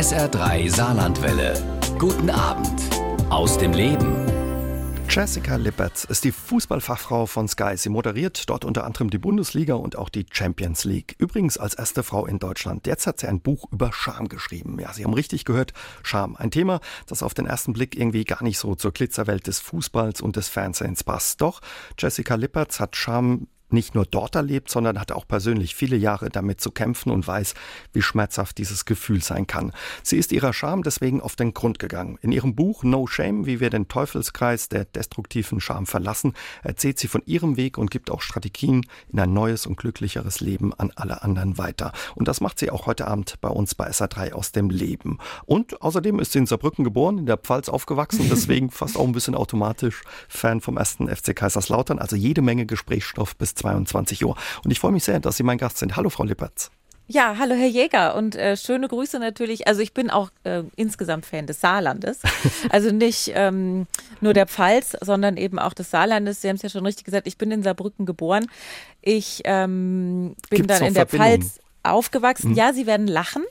SR3 Saarlandwelle. Guten Abend aus dem Leben. Jessica Lippert ist die Fußballfachfrau von Sky. Sie moderiert dort unter anderem die Bundesliga und auch die Champions League. Übrigens als erste Frau in Deutschland. Jetzt hat sie ein Buch über Scham geschrieben. Ja, Sie haben richtig gehört, Scham. Ein Thema, das auf den ersten Blick irgendwie gar nicht so zur Glitzerwelt des Fußballs und des Fernsehens passt. Doch Jessica Lippertz hat Scham nicht nur dort erlebt, sondern hat auch persönlich viele Jahre damit zu kämpfen und weiß, wie schmerzhaft dieses Gefühl sein kann. Sie ist ihrer Scham deswegen auf den Grund gegangen. In ihrem Buch No Shame, wie wir den Teufelskreis der destruktiven Scham verlassen, erzählt sie von ihrem Weg und gibt auch Strategien in ein neues und glücklicheres Leben an alle anderen weiter. Und das macht sie auch heute Abend bei uns bei SA3 aus dem Leben. Und außerdem ist sie in Saarbrücken geboren, in der Pfalz aufgewachsen, deswegen fast auch ein bisschen automatisch Fan vom ersten FC Kaiserslautern. Also jede Menge Gesprächsstoff bis 22 Uhr. Und ich freue mich sehr, dass Sie mein Gast sind. Hallo, Frau Lippertz. Ja, hallo Herr Jäger und äh, schöne Grüße natürlich. Also ich bin auch äh, insgesamt Fan des Saarlandes. Also nicht ähm, nur der Pfalz, sondern eben auch des Saarlandes. Sie haben es ja schon richtig gesagt, ich bin in Saarbrücken geboren. Ich ähm, bin Gibt's dann in der Pfalz aufgewachsen. Mhm. Ja, Sie werden lachen.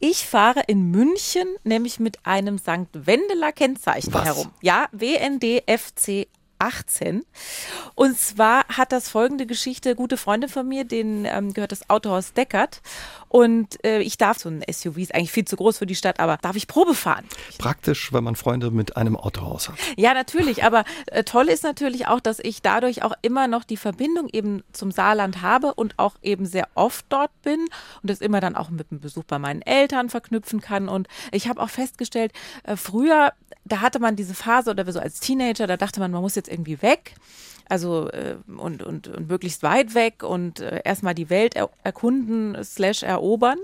Ich fahre in München nämlich mit einem St. Wendeler Kennzeichen Was? herum. Ja, WNDFC 18. Und zwar hat das folgende Geschichte, gute Freunde von mir, denen ähm, gehört das Autohaus Deckert. Und äh, ich darf so ein SUV, ist eigentlich viel zu groß für die Stadt, aber darf ich Probe fahren? Praktisch, wenn man Freunde mit einem Autohaus hat. Ja, natürlich. Aber äh, toll ist natürlich auch, dass ich dadurch auch immer noch die Verbindung eben zum Saarland habe und auch eben sehr oft dort bin und das immer dann auch mit einem Besuch bei meinen Eltern verknüpfen kann. Und ich habe auch festgestellt, äh, früher, da hatte man diese Phase oder so als Teenager, da dachte man, man muss jetzt irgendwie weg. Also äh, und, und, und möglichst weit weg und äh, erstmal die Welt er erkunden slash erobern.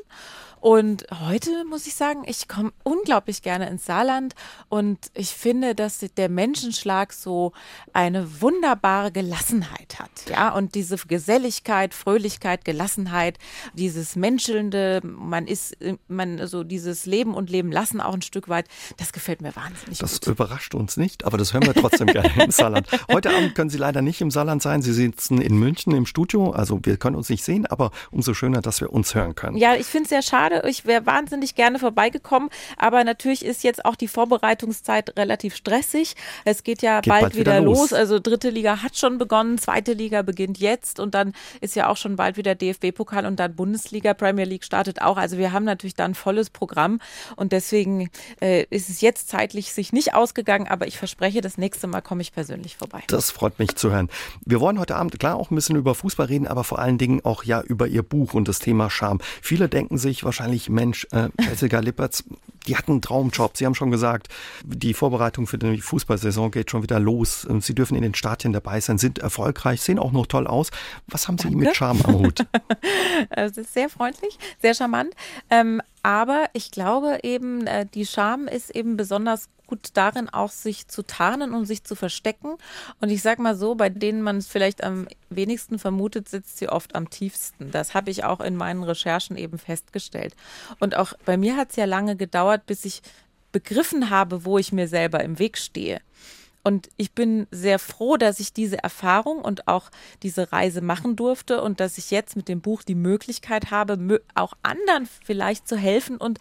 Und heute muss ich sagen, ich komme unglaublich gerne ins Saarland und ich finde, dass der Menschenschlag so eine wunderbare Gelassenheit hat. Ja, und diese Geselligkeit, Fröhlichkeit, Gelassenheit, dieses Menschelnde, man ist, man so dieses Leben und Leben lassen auch ein Stück weit, das gefällt mir wahnsinnig Das gut. überrascht uns nicht, aber das hören wir trotzdem gerne im Saarland. Heute Abend können Sie leider nicht im Saarland sein. Sie sitzen in München im Studio. Also wir können uns nicht sehen, aber umso schöner, dass wir uns hören können. Ja, ich finde es sehr schade. Ich wäre wahnsinnig gerne vorbeigekommen, aber natürlich ist jetzt auch die Vorbereitungszeit relativ stressig. Es geht ja Geht bald, bald wieder wieder los. los. Also dritte Liga hat schon begonnen, zweite Liga beginnt jetzt und dann ist ja auch schon bald wieder DFB-Pokal und dann Bundesliga, Premier League startet auch. Also wir haben natürlich da ein volles Programm und deswegen äh, ist es jetzt zeitlich sich nicht ausgegangen, aber ich verspreche, das nächste Mal komme ich persönlich vorbei. Das freut mich zu hören. Wir wollen heute Abend klar auch ein bisschen über Fußball reden, aber vor allen Dingen auch ja über Ihr Buch und das Thema Scham. Viele denken sich wahrscheinlich, Mensch, äh, Jessica Lippertz, die hat einen Traumjob. Sie haben schon gesagt, die Vorbereitung für die Fußballsaison geht schon wieder los. Sie dürfen in den Stadien dabei sein, sind erfolgreich, sehen auch noch toll aus. Was haben Sie mit Scham am Hut? Es ist sehr freundlich, sehr charmant. Ähm, aber ich glaube eben, äh, die Scham ist eben besonders gut darin, auch sich zu tarnen und sich zu verstecken. Und ich sag mal so, bei denen man es vielleicht am wenigsten vermutet, sitzt sie oft am tiefsten. Das habe ich auch in meinen Recherchen eben festgestellt. Und auch bei mir hat es ja lange gedauert, bis ich begriffen habe, wo ich mir selber im Weg stehe. Und ich bin sehr froh, dass ich diese Erfahrung und auch diese Reise machen durfte und dass ich jetzt mit dem Buch die Möglichkeit habe, auch anderen vielleicht zu helfen und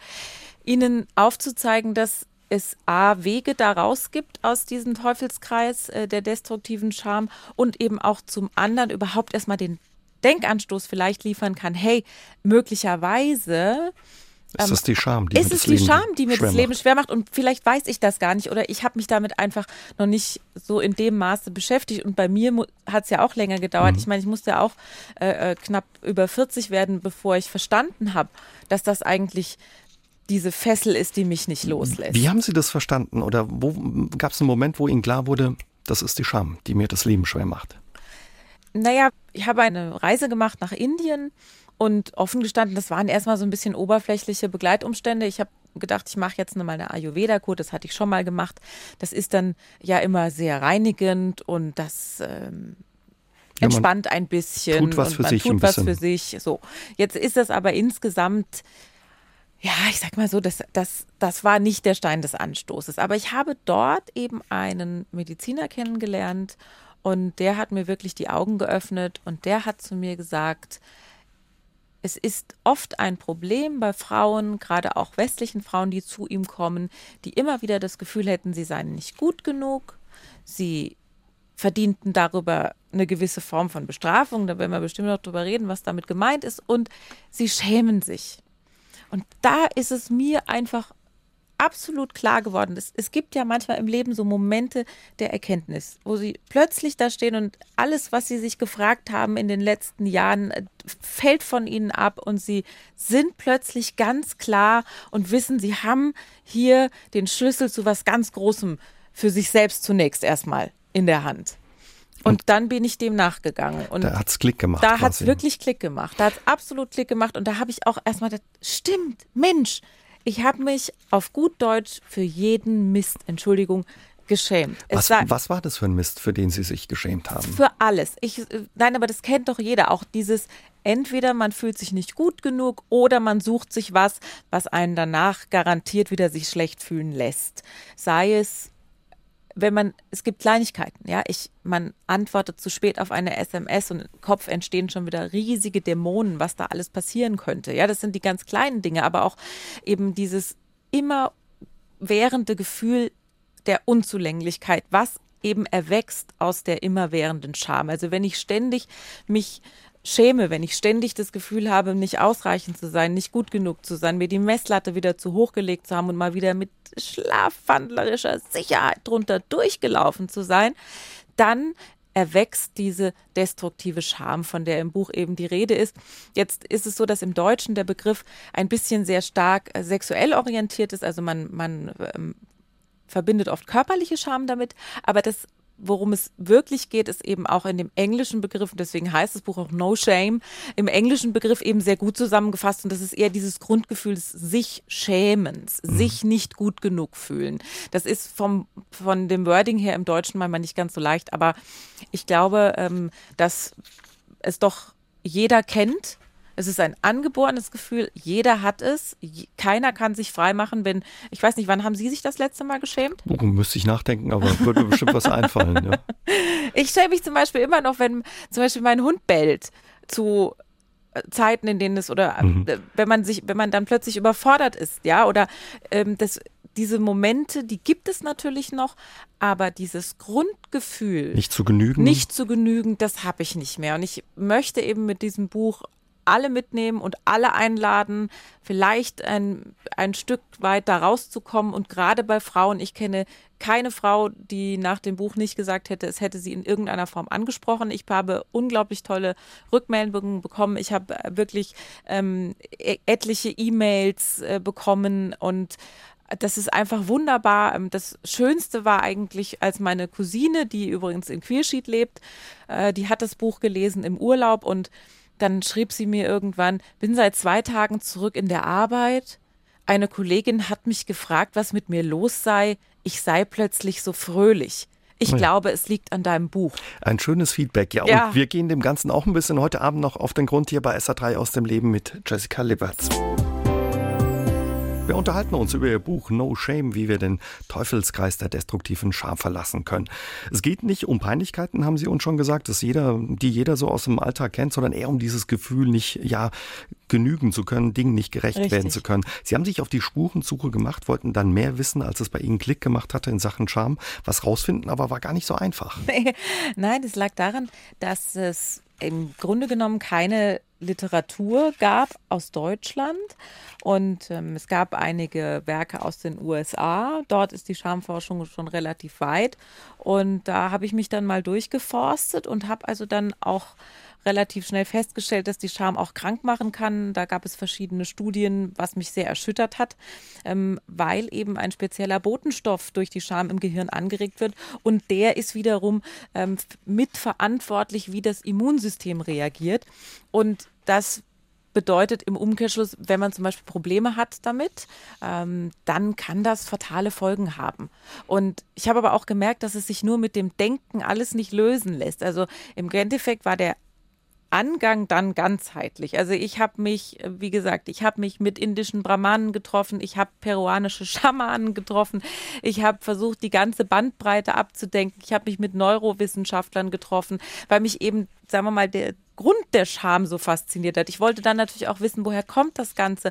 ihnen aufzuzeigen, dass es A, Wege daraus gibt aus diesem Teufelskreis äh, der destruktiven Scham und eben auch zum anderen überhaupt erstmal den Denkanstoß vielleicht liefern kann, hey, möglicherweise Ist das die Scham, die mir ist das es die Leben Scham, die mir das Leben macht? schwer macht und vielleicht weiß ich das gar nicht oder ich habe mich damit einfach noch nicht so in dem Maße beschäftigt und bei mir hat es ja auch länger Mhm. gedauert. Ich meine, ich musste ja auch äh, äh, knapp über 40 werden, bevor ich verstanden habe, dass das eigentlich diese Fessel ist, die mich nicht loslässt. Wie haben Sie das verstanden? Oder wo gab es einen Moment, wo Ihnen klar wurde, das ist die Scham, die mir das Leben schwer macht? Naja, ich habe eine Reise gemacht nach Indien und offen gestanden, das waren erstmal so ein bisschen oberflächliche Begleitumstände. Ich habe gedacht, ich mache jetzt mal eine Ayurveda-Kur, das hatte ich schon mal gemacht. Das ist dann ja immer sehr reinigend und das ähm, Ja, entspannt ein bisschen tut was und für man sich tut was bisschen. für sich. So, jetzt ist das aber insgesamt ja, ich sag mal so, das, das, das war nicht der Stein des Anstoßes. Aber ich habe dort eben einen Mediziner kennengelernt und der hat mir wirklich die Augen geöffnet und der hat zu mir gesagt, es ist oft ein Problem bei Frauen, gerade auch westlichen Frauen, die zu ihm kommen, die immer wieder das Gefühl hätten, sie seien nicht gut genug, sie verdienten darüber eine gewisse Form von Bestrafung, da werden wir bestimmt noch drüber reden, was damit gemeint ist, und sie schämen sich. Und da ist es mir einfach absolut klar geworden. Es, es gibt ja manchmal im Leben so Momente der Erkenntnis, wo sie plötzlich da stehen und alles, was sie sich gefragt haben in den letzten Jahren, äh, fällt von ihnen ab und sie sind plötzlich ganz klar und wissen, sie haben hier den Schlüssel zu was ganz Großem für sich selbst zunächst erstmal in der Hand. Und, und dann bin ich dem nachgegangen. Und da hat es Klick gemacht. Da hat es wirklich Klick gemacht. Da hat es absolut Klick gemacht. Und da habe ich auch erstmal gedacht, stimmt, Mensch, ich habe mich auf gut Deutsch für jeden Mist, Entschuldigung, geschämt. Was war, was, war das für ein Mist, für den Sie sich geschämt haben? Für alles. Ich, äh, nein, aber das kennt doch jeder. Auch dieses, entweder man fühlt sich nicht gut genug oder man sucht sich was, was einen danach garantiert wieder sich schlecht fühlen lässt. Sei es wenn man, es gibt Kleinigkeiten, ja, ich, man antwortet zu spät auf eine SMS und im Kopf entstehen schon wieder riesige Dämonen, was da alles passieren könnte. Ja, das sind die ganz kleinen Dinge, aber auch eben dieses immer währende Gefühl der Unzulänglichkeit, was eben erwächst aus der immerwährenden Scham. Also wenn ich ständig mich schäme, wenn ich ständig das Gefühl habe, nicht ausreichend zu sein, nicht gut genug zu sein, mir die Messlatte wieder zu hoch gelegt zu haben und mal wieder mit schlafwandlerischer Sicherheit drunter durchgelaufen zu sein, dann erwächst diese destruktive Scham, von der im Buch eben die Rede ist. Jetzt ist es so, dass im Deutschen der Begriff ein bisschen sehr stark äh, sexuell orientiert ist. Also man, man ähm, verbindet oft körperliche Scham damit, aber das worum es wirklich geht, ist eben auch in dem englischen Begriff, und deswegen heißt das Buch auch No Shame, im englischen Begriff eben sehr gut zusammengefasst. Und das ist eher dieses Grundgefühl des sich Schämens, mhm. sich nicht gut genug fühlen. Das ist vom, von dem Wording her im Deutschen manchmal nicht ganz so leicht, aber ich glaube, ähm, dass es doch jeder kennt es ist ein angeborenes Gefühl, jeder hat es, keiner kann sich freimachen, wenn, ich weiß nicht, wann haben Sie sich das letzte Mal geschämt? Oh, müsste ich nachdenken, aber würde mir bestimmt was einfallen. Ja. Ich schäme mich zum Beispiel immer noch, wenn zum Beispiel mein Hund bellt zu äh, Zeiten, in denen es oder äh, mhm. wenn man sich, wenn man dann plötzlich überfordert ist, ja, oder ähm, das, diese Momente, die gibt es natürlich noch, aber dieses Grundgefühl, nicht zu genügen, nicht zu genügen, das habe ich nicht mehr. Und ich möchte eben mit diesem Buch alle mitnehmen und alle einladen, vielleicht ein, ein Stück weit da rauszukommen. Und gerade bei Frauen, ich kenne keine Frau, die nach dem Buch nicht gesagt hätte, es hätte sie in irgendeiner Form angesprochen. Ich habe unglaublich tolle Rückmeldungen bekommen. Ich habe wirklich ähm, e-, etliche E-Mails äh, bekommen und das ist einfach wunderbar. Ähm, das Schönste war eigentlich, als meine Cousine, die übrigens in Queersheet lebt, äh, die hat das Buch gelesen im Urlaub und dann schrieb sie mir irgendwann, bin seit zwei Tagen zurück in der Arbeit. Eine Kollegin hat mich gefragt, was mit mir los sei. Ich sei plötzlich so fröhlich. Ich ja. glaube, es liegt an deinem Buch. Ein schönes Feedback, ja. ja. Und wir gehen dem Ganzen auch ein bisschen heute Abend noch auf den Grund hier bei SA3 aus dem Leben mit Jessica Liberts. Wir unterhalten uns über Ihr Buch No Shame, wie wir den Teufelskreis der destruktiven Scham verlassen können. Es geht nicht um Peinlichkeiten, haben Sie uns schon gesagt, dass jeder, die jeder so aus dem Alltag kennt, sondern eher um dieses Gefühl, nicht ja genügen zu können, Dingen nicht gerecht Richtig. werden zu können. Sie haben sich auf die Spurensuche gemacht, wollten dann mehr wissen, als es bei Ihnen Klick gemacht hatte in Sachen Scham. Was rausfinden, aber war gar nicht so einfach. Nein, es lag daran, dass es im Grunde genommen keine Literatur gab aus Deutschland und ähm, es gab einige Werke aus den USA. Dort ist die Schamforschung schon relativ weit und da habe ich mich dann mal durchgeforstet und habe also dann auch relativ schnell festgestellt, dass die Scham auch krank machen kann. Da gab es verschiedene Studien, was mich sehr erschüttert hat, ähm, weil eben ein spezieller Botenstoff durch die Scham im Gehirn angeregt wird und der ist wiederum ähm, mitverantwortlich, wie das Immunsystem reagiert. Und das bedeutet im Umkehrschluss, wenn man zum Beispiel Probleme hat damit, ähm, dann kann das fatale Folgen haben. Und ich habe aber auch gemerkt, dass es sich nur mit dem Denken alles nicht lösen lässt. Also im Endeffekt war der Angang dann ganzheitlich. Also ich habe mich, wie gesagt, ich habe mich mit indischen Brahmanen getroffen, ich habe peruanische Schamanen getroffen, ich habe versucht, die ganze Bandbreite abzudenken, ich habe mich mit Neurowissenschaftlern getroffen, weil mich eben, sagen wir mal, der Grund der Scham so fasziniert hat. Ich wollte dann natürlich auch wissen, woher kommt das Ganze?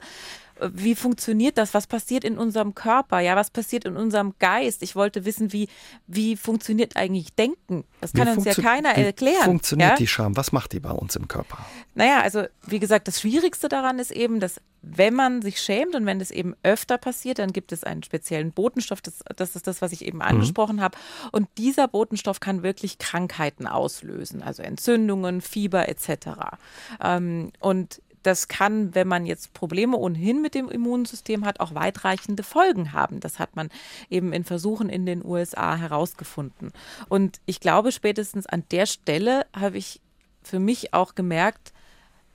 Wie funktioniert das? Was passiert in unserem Körper? Ja, was passiert in unserem Geist? Ich wollte wissen, wie, wie funktioniert eigentlich Denken? Das kann uns ja keiner erklären. Wie funktioniert ja? die Scham? Was macht die bei uns im Körper? Naja, also wie gesagt, das Schwierigste daran ist eben, dass wenn man sich schämt und wenn das eben öfter passiert, dann gibt es einen speziellen Botenstoff. Das, das ist das, was ich eben mhm. angesprochen mhm. habe. Und dieser Botenstoff kann wirklich Krankheiten auslösen, also Entzündungen, Fieber etc. Ähm, und das kann, wenn man jetzt Probleme ohnehin mit dem Immunsystem hat, auch weitreichende Folgen haben. Das hat man eben in Versuchen in den USA herausgefunden. Und ich glaube, spätestens an der Stelle habe ich für mich auch gemerkt,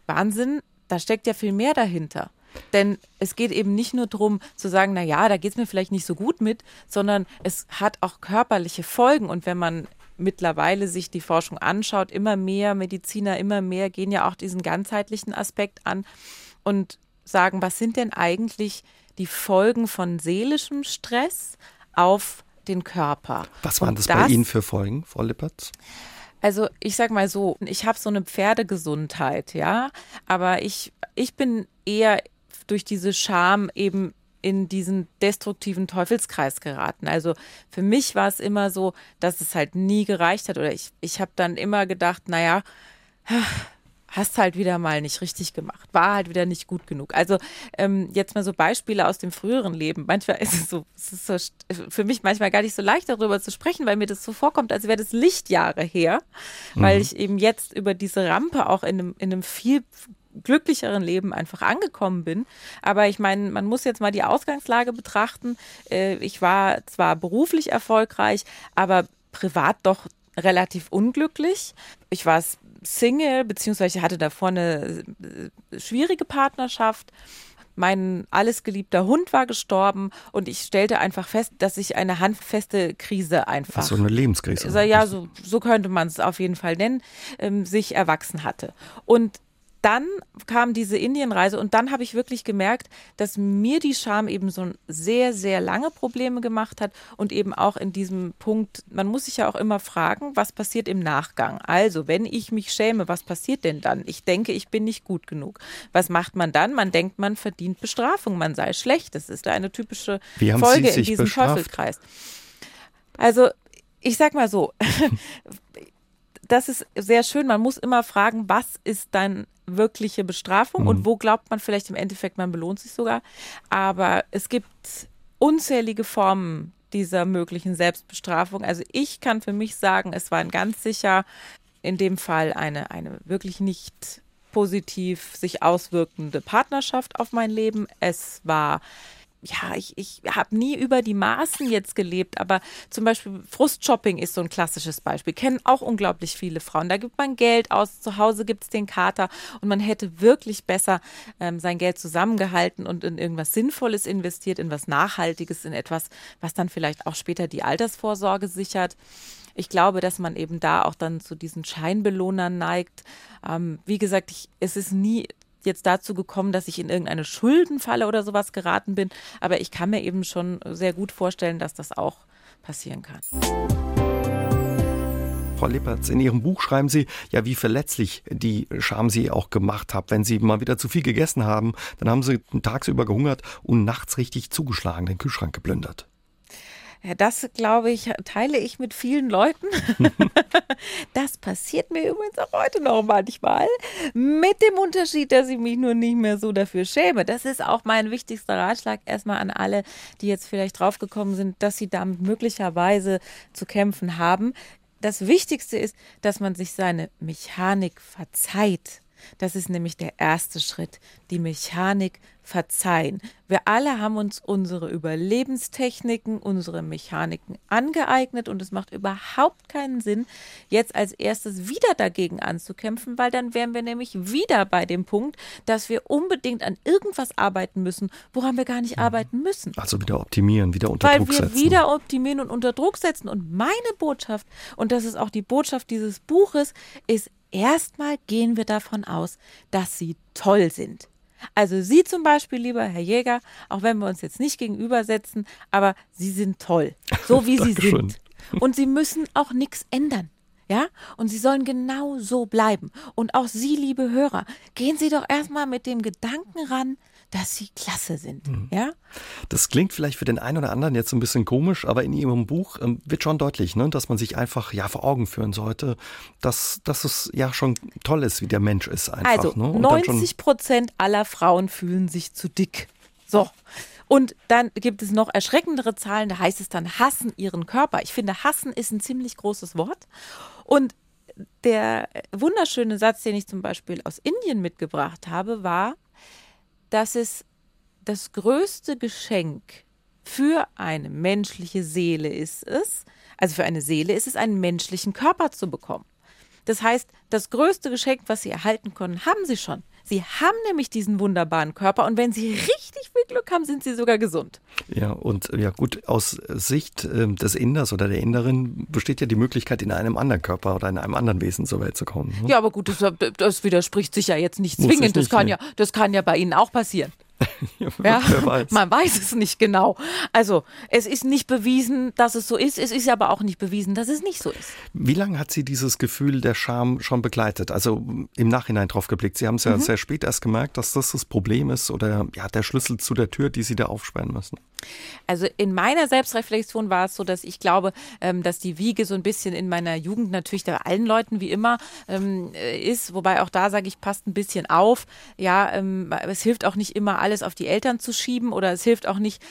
Wahnsinn, da steckt ja viel mehr dahinter. Denn es geht eben nicht nur darum zu sagen, na ja, da geht es mir vielleicht nicht so gut mit, sondern es hat auch körperliche Folgen. Und wenn man mittlerweile sich die Forschung anschaut, immer mehr Mediziner, immer mehr gehen ja auch diesen ganzheitlichen Aspekt an und sagen, was sind denn eigentlich die Folgen von seelischem Stress auf den Körper? Was waren das, das bei Ihnen für Folgen, Frau Lippertz? Also ich sag mal so, ich habe so eine Pferdegesundheit, ja, aber ich, ich bin eher durch diese Scham eben in diesen destruktiven Teufelskreis geraten. Also für mich war es immer so, dass es halt nie gereicht hat oder ich, ich habe dann immer gedacht, naja, hast halt wieder mal nicht richtig gemacht, war halt wieder nicht gut genug. Also ähm, jetzt mal so Beispiele aus dem früheren Leben. Manchmal ist es so, es ist so für mich manchmal gar nicht so leicht darüber zu sprechen, weil mir das so vorkommt, als wäre das Lichtjahre her, mhm. weil ich eben jetzt über diese Rampe auch in einem, in einem viel glücklicheren Leben einfach angekommen bin. Aber ich meine, man muss jetzt mal die Ausgangslage betrachten. Äh, ich war zwar beruflich erfolgreich, aber privat doch relativ unglücklich. Ich war Single, beziehungsweise hatte davor eine äh, schwierige Partnerschaft. Mein alles geliebter Hund war gestorben und ich stellte einfach fest, dass ich eine handfeste Krise einfach. So eine Lebenskrise. Ja, so, so könnte man es auf jeden Fall nennen, ähm, sich erwachsen hatte. Und dann kam diese Indienreise und dann habe ich wirklich gemerkt, dass mir die Scham eben so sehr, sehr lange Probleme gemacht hat und eben auch in diesem Punkt, man muss sich ja auch immer fragen, was passiert im Nachgang? Also, wenn ich mich schäme, was passiert denn dann? Ich denke, ich bin nicht gut genug. Was macht man dann? Man denkt, man verdient Bestrafung, man sei schlecht. Das ist eine typische Folge in diesem bestraft? Teufelskreis. Also, ich sag mal so, das ist sehr schön. Man muss immer fragen, was ist dein wirkliche Bestrafung mhm. und wo glaubt man vielleicht im Endeffekt, man belohnt sich sogar. Aber es gibt unzählige Formen dieser möglichen Selbstbestrafung. Also ich kann für mich sagen, es war ganz sicher in dem Fall eine, eine wirklich nicht positiv sich auswirkende Partnerschaft auf mein Leben. Es war ja, ich, ich habe nie über die Maßen jetzt gelebt, aber zum Beispiel Frustshopping ist so ein klassisches Beispiel. Kennen auch unglaublich viele Frauen. Da gibt man Geld aus, zu Hause gibt es den Kater und man hätte wirklich besser ähm, sein Geld zusammengehalten und in irgendwas Sinnvolles investiert, in was Nachhaltiges, in etwas, was dann vielleicht auch später die Altersvorsorge sichert. Ich glaube, dass man eben da auch dann zu diesen Scheinbelohnern neigt. Ähm, wie gesagt, ich, es ist nie jetzt dazu gekommen, dass ich in irgendeine Schuldenfalle oder sowas geraten bin. Aber ich kann mir eben schon sehr gut vorstellen, dass das auch passieren kann. Frau Lippertz, in Ihrem Buch schreiben Sie, ja, wie verletzlich die Scham Sie auch gemacht hat. Wenn Sie mal wieder zu viel gegessen haben, dann haben Sie tagsüber gehungert und nachts richtig zugeschlagen, den Kühlschrank geplündert. Ja, das glaube ich, teile ich mit vielen Leuten. das passiert mir übrigens auch heute noch manchmal. Mit dem Unterschied, dass ich mich nur nicht mehr so dafür schäme. Das ist auch mein wichtigster Ratschlag erstmal an alle, die jetzt vielleicht draufgekommen sind, dass sie damit möglicherweise zu kämpfen haben. Das Wichtigste ist, dass man sich seine Mechanik verzeiht. Das ist nämlich der erste Schritt, die Mechanik verzeihen. Wir alle haben uns unsere Überlebenstechniken, unsere Mechaniken angeeignet und es macht überhaupt keinen Sinn, jetzt als erstes wieder dagegen anzukämpfen, weil dann wären wir nämlich wieder bei dem Punkt, dass wir unbedingt an irgendwas arbeiten müssen, woran wir gar nicht mhm. arbeiten müssen. Also wieder optimieren, wieder unter weil Druck setzen. Weil wir wieder optimieren und unter Druck setzen. Und meine Botschaft, und das ist auch die Botschaft dieses Buches, ist erstmal gehen wir davon aus, dass sie toll sind. Also Sie zum Beispiel, lieber Herr Jäger, auch wenn wir uns jetzt nicht gegenübersetzen, aber Sie sind toll, so wie Sie sind. Und Sie müssen auch nichts ändern. Ja, und sie sollen genau so bleiben. Und auch Sie, liebe Hörer, gehen Sie doch erstmal mit dem Gedanken ran, dass sie klasse sind. Mhm. Ja? Das klingt vielleicht für den einen oder anderen jetzt ein bisschen komisch, aber in Ihrem Buch ähm, wird schon deutlich, ne, dass man sich einfach ja vor Augen führen sollte, dass, dass es ja schon toll ist, wie der Mensch ist. Einfach, also ne? 90 Prozent aller Frauen fühlen sich zu dick. So. Und dann gibt es noch erschreckendere Zahlen, da heißt es dann hassen ihren Körper. Ich finde, hassen ist ein ziemlich großes Wort. Und der wunderschöne Satz, den ich zum Beispiel aus Indien mitgebracht habe, war, dass es das größte Geschenk für eine menschliche Seele ist es, also für eine Seele ist es, einen menschlichen Körper zu bekommen. Das heißt, das größte Geschenk, was sie erhalten können, haben sie schon. Sie haben nämlich diesen wunderbaren Körper und wenn sie richtig viel Glück haben, sind sie sogar gesund. Ja, und ja gut, aus Sicht äh, des Inders oder der Inderin besteht ja die Möglichkeit, in einem anderen Körper oder in einem anderen Wesen zur Welt zu kommen. Ne? Ja, aber gut, das, das, widerspricht sich ja jetzt nicht zwingend. Nicht, das, kann nee. ja, das kann ja bei Ihnen auch passieren. ja, weiß. Man weiß es nicht genau. Also es ist nicht bewiesen, dass es so ist. Es ist aber auch nicht bewiesen, dass es nicht so ist. Wie lange hat Sie dieses Gefühl der Scham schon begleitet? Also im Nachhinein drauf geblickt. Sie haben es ja mhm. sehr spät erst gemerkt, dass das das Problem ist oder ja der Schlüssel zu der Tür, die Sie da aufsperren müssen. Also in meiner Selbstreflexion war es so, dass ich glaube, ähm, dass die Wiege so ein bisschen in meiner Jugend natürlich bei allen Leuten wie immer ähm, äh, ist, wobei auch da sage ich, passt ein bisschen auf. Ja, ähm, es hilft auch nicht immer alles auf die Eltern zu schieben oder es hilft auch nicht,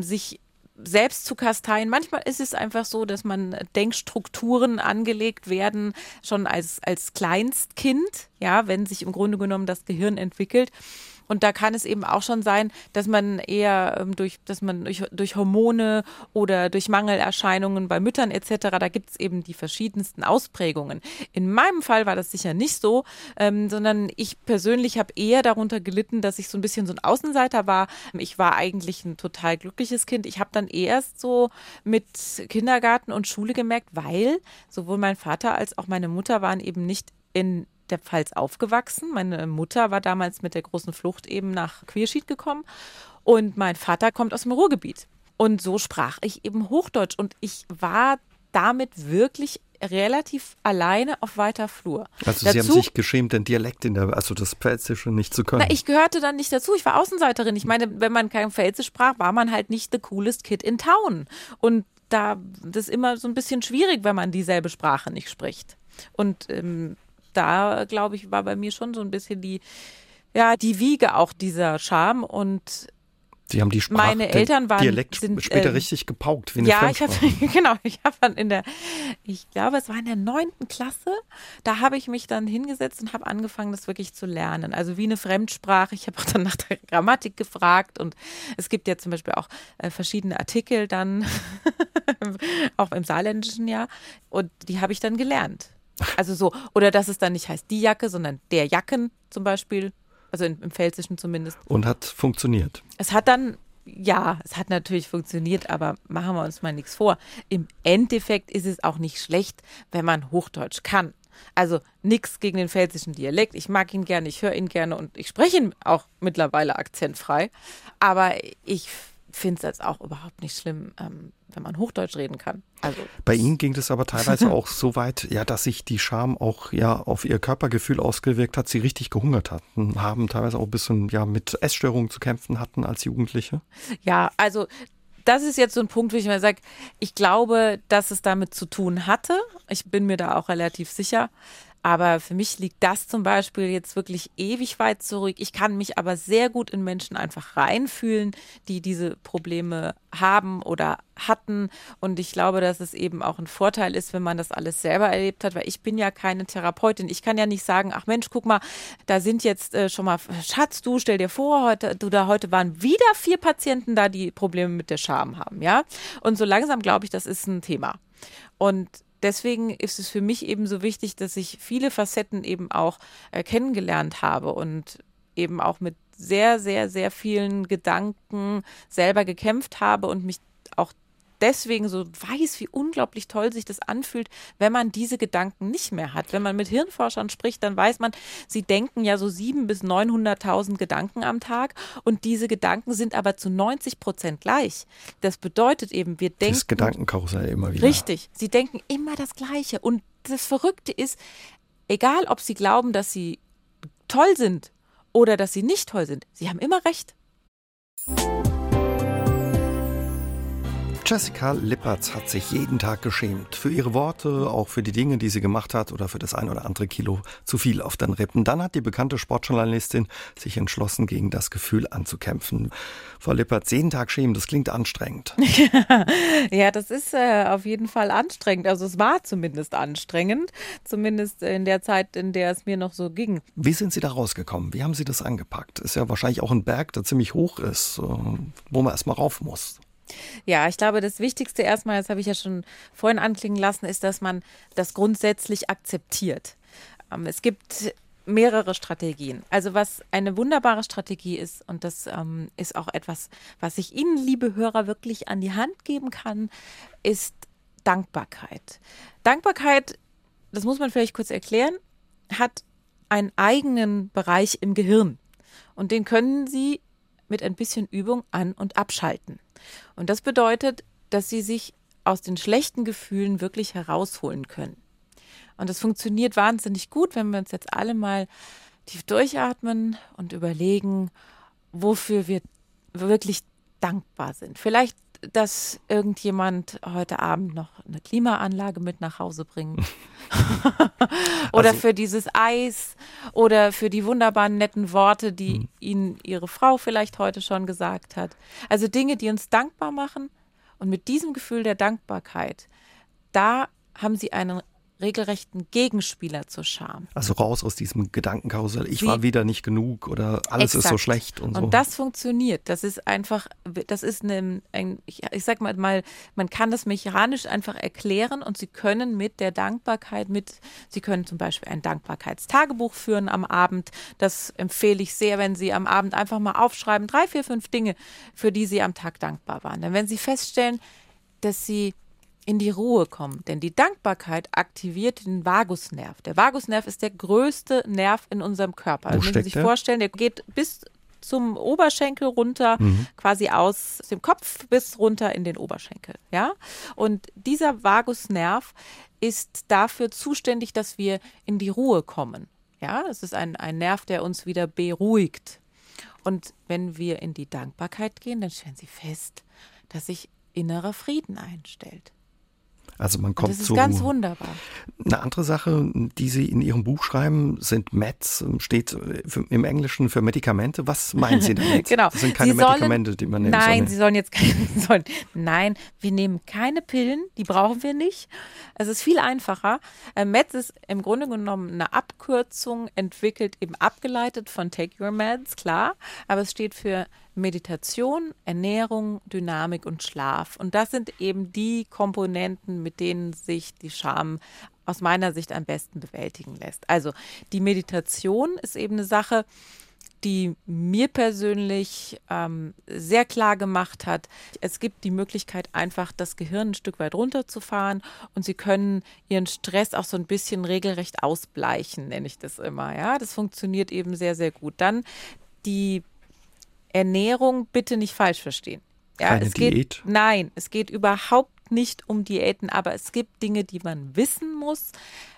sich selbst zu kasteien. Manchmal ist es einfach so, dass man Denkstrukturen angelegt werden, schon als, als Kleinstkind, ja, wenn sich im Grunde genommen das Gehirn entwickelt. Und da kann es eben auch schon sein, dass man eher ähm, durch, dass man durch, durch Hormone oder durch Mangelerscheinungen bei Müttern etc., da gibt es eben die verschiedensten Ausprägungen. In meinem Fall war das sicher nicht so, ähm, sondern ich persönlich habe eher darunter gelitten, dass ich so ein bisschen so ein Außenseiter war. Ich war eigentlich ein total glückliches Kind. Ich habe dann erst so mit Kindergarten und Schule gemerkt, weil sowohl mein Vater als auch meine Mutter waren eben nicht in der Pfalz aufgewachsen. Meine Mutter war damals mit der großen Flucht eben nach Queerschied gekommen und mein Vater kommt aus dem Ruhrgebiet. Und so sprach ich eben Hochdeutsch und ich war damit wirklich relativ alleine auf weiter Flur. Also dazu, Sie haben sich geschämt, den Dialekt in der, also das Pfälzische nicht zu können. Na, ich gehörte dann nicht dazu. Ich war Außenseiterin. Ich meine, wenn man kein Pfälzisch sprach, war man halt nicht the coolest kid in town. Und da, das ist immer so ein bisschen schwierig, wenn man dieselbe Sprache nicht spricht. Und ähm, da, glaube ich, war bei mir schon so ein bisschen die, ja, die Wiege auch dieser Scham und Sie haben die Sprache, meine Eltern waren Dialekt sind, später äh, richtig gepaukt, wie eine Ja, ich habe genau, ich habe dann in der, ich glaube, es war in der neunten Klasse, da habe ich mich dann hingesetzt und habe angefangen, das wirklich zu lernen. Also wie eine Fremdsprache. Ich habe auch dann nach der Grammatik gefragt und es gibt ja zum Beispiel auch äh, verschiedene Artikel dann, auch im saarländischen Jahr und die habe ich dann gelernt. Also so, oder dass es dann nicht heißt die Jacke, sondern der Jacken zum Beispiel, also im, im Pfälzischen zumindest. Und hat funktioniert. Es hat dann, ja, es hat natürlich funktioniert, aber machen wir uns mal nichts vor. Im Endeffekt ist es auch nicht schlecht, wenn man Hochdeutsch kann. Also nichts gegen den pfälzischen Dialekt. Ich mag ihn gerne, ich höre ihn gerne und ich spreche ihn auch mittlerweile akzentfrei. Aber ich finde es jetzt auch überhaupt nicht schlimm, ähm, wenn man Hochdeutsch reden kann. Also Bei Ihnen ging das aber teilweise auch so weit, ja, dass sich die Scham auch ja auf Ihr Körpergefühl ausgewirkt hat, Sie richtig gehungert hatten, haben teilweise auch ein bisschen ja mit Essstörungen zu kämpfen hatten als Jugendliche. Ja, also das ist jetzt so ein Punkt, wo ich mir sage, ich glaube, dass es damit zu tun hatte. Ich bin mir da auch relativ sicher. Aber für mich liegt das zum Beispiel jetzt wirklich ewig weit zurück. Ich kann mich aber sehr gut in Menschen einfach reinfühlen, die diese Probleme haben oder hatten. Und ich glaube, dass es eben auch ein Vorteil ist, wenn man das alles selber erlebt hat, weil ich bin ja keine Therapeutin. Ich kann ja nicht sagen, ach Mensch, guck mal, da sind jetzt äh, schon mal, Schatz, du stell dir vor, heute, du da heute waren wieder vier Patienten da, die Probleme mit der Scham haben, ja. Und so langsam glaube ich, das ist ein Thema. Und deswegen ist es für mich eben so wichtig, dass ich viele Facetten eben auch äh, kennengelernt habe und eben auch mit sehr, sehr, sehr vielen Gedanken selber gekämpft habe und mich auch deswegen so weiß, wie unglaublich toll sich das anfühlt, wenn man diese Gedanken nicht mehr hat. Wenn man mit Hirnforschern spricht, dann weiß man, sie denken ja so sieben bis 900.000 Gedanken am Tag und diese Gedanken sind aber zu 90 Prozent gleich. Das bedeutet eben, wir denken. Das Gedankenkarussell immer wieder. Richtig. Sie denken immer das Gleiche. Und das Verrückte ist, egal ob sie glauben, dass sie toll sind oder dass sie nicht toll sind, sie haben immer recht. Jessica Lippertz hat sich jeden Tag geschämt. Für ihre Worte, auch für die Dinge, die sie gemacht hat oder für das ein oder andere Kilo zu viel auf den Rippen. Dann hat die bekannte Sportjournalistin sich entschlossen, gegen das Gefühl anzukämpfen. Frau Lippertz, jeden Tag schämen, das klingt anstrengend. ja, das ist äh, auf jeden Fall anstrengend. Also es war zumindest anstrengend. Zumindest in der Zeit, in der es mir noch so ging. Wie sind Sie da rausgekommen? Wie haben Sie das angepackt? Ist ja wahrscheinlich auch ein Berg, der ziemlich hoch ist, wo man erstmal rauf muss. Ja, ich glaube, das Wichtigste erstmal, das habe ich ja schon vorhin anklingen lassen, ist, dass man das grundsätzlich akzeptiert. Ähm, es gibt mehrere Strategien. Also was eine wunderbare Strategie ist, und das ähm, ist auch etwas, was ich Ihnen, liebe Hörer, wirklich an die Hand geben kann, ist Dankbarkeit. Dankbarkeit, das muss man vielleicht kurz erklären, hat einen eigenen Bereich im Gehirn. Und den können Sie mit ein bisschen Übung an- und abschalten. Und das bedeutet, dass sie sich aus den schlechten Gefühlen wirklich herausholen können. Und das funktioniert wahnsinnig gut, wenn wir uns jetzt alle mal tief durchatmen und überlegen, wofür wir wirklich dankbar sind. Vielleicht dass irgendjemand heute Abend noch eine Klimaanlage mit nach Hause bringt. oder also, für dieses Eis oder für die wunderbaren netten Worte, die mhm. Ihnen Ihre Frau vielleicht heute schon gesagt hat. Also Dinge, die uns dankbar machen. Und mit diesem Gefühl der Dankbarkeit, da haben Sie einen regelrechten Gegenspieler zur Scham. Also raus aus diesem Gedankenkarussell, ich Sie, war wieder nicht genug oder alles exakt. ist so schlecht und so. Und das funktioniert. Das ist einfach, das ist eine, ein, ich, ich sag mal, mal, man kann das mechanisch einfach erklären und Sie können mit der Dankbarkeit, mit, Sie können zum Beispiel ein Dankbarkeitstagebuch führen am Abend. Das empfehle ich sehr, wenn Sie am Abend einfach mal aufschreiben, drei, vier, fünf Dinge, für die Sie am Tag dankbar waren. Denn wenn Sie feststellen, dass Sie in die Ruhe kommen. Denn die Dankbarkeit aktiviert den Vagusnerv. Der Vagusnerv ist der größte Nerv in unserem Körper. Wo also wenn Sie sich der? vorstellen, der geht bis zum Oberschenkel runter, mhm. quasi aus dem Kopf bis runter in den Oberschenkel. Ja? Und dieser Vagusnerv ist dafür zuständig, dass wir in die Ruhe kommen. Ja, es ist ein, ein Nerv, der uns wieder beruhigt. Und wenn wir in die Dankbarkeit gehen, dann stellen Sie fest, dass sich innerer Frieden einstellt. Also man kommt das ist zu ganz wunderbar. Eine andere Sache, die Sie in Ihrem Buch schreiben, sind Meds, steht im Englischen für Medikamente. Was meinen Sie damit? genau. Das sind keine Sie Medikamente, die man nehmen Nein, soll. Sie sollen jetzt keine, sollen, nein, wir nehmen keine Pillen, die brauchen wir nicht. Es ist viel einfacher. Äh, Meds ist im Grunde genommen eine Abkürzung, entwickelt, eben abgeleitet von Take Your Meds, klar, aber es steht für Meditation, Ernährung, Dynamik und Schlaf. Und das sind eben die Komponenten, mit denen sich die Scham aus meiner Sicht am besten bewältigen lässt. Also die Meditation ist eben eine Sache, die mir persönlich ähm, sehr klar gemacht hat, es gibt die Möglichkeit, einfach das Gehirn ein Stück weit runterzufahren und sie können ihren Stress auch so ein bisschen regelrecht ausbleichen, nenne ich das immer. Ja, das funktioniert eben sehr, sehr gut. Dann die Ernährung bitte nicht falsch verstehen. Ja, Keine es Diät? Geht, nein, es geht überhaupt nicht um Diäten, aber es gibt Dinge, die man wissen muss.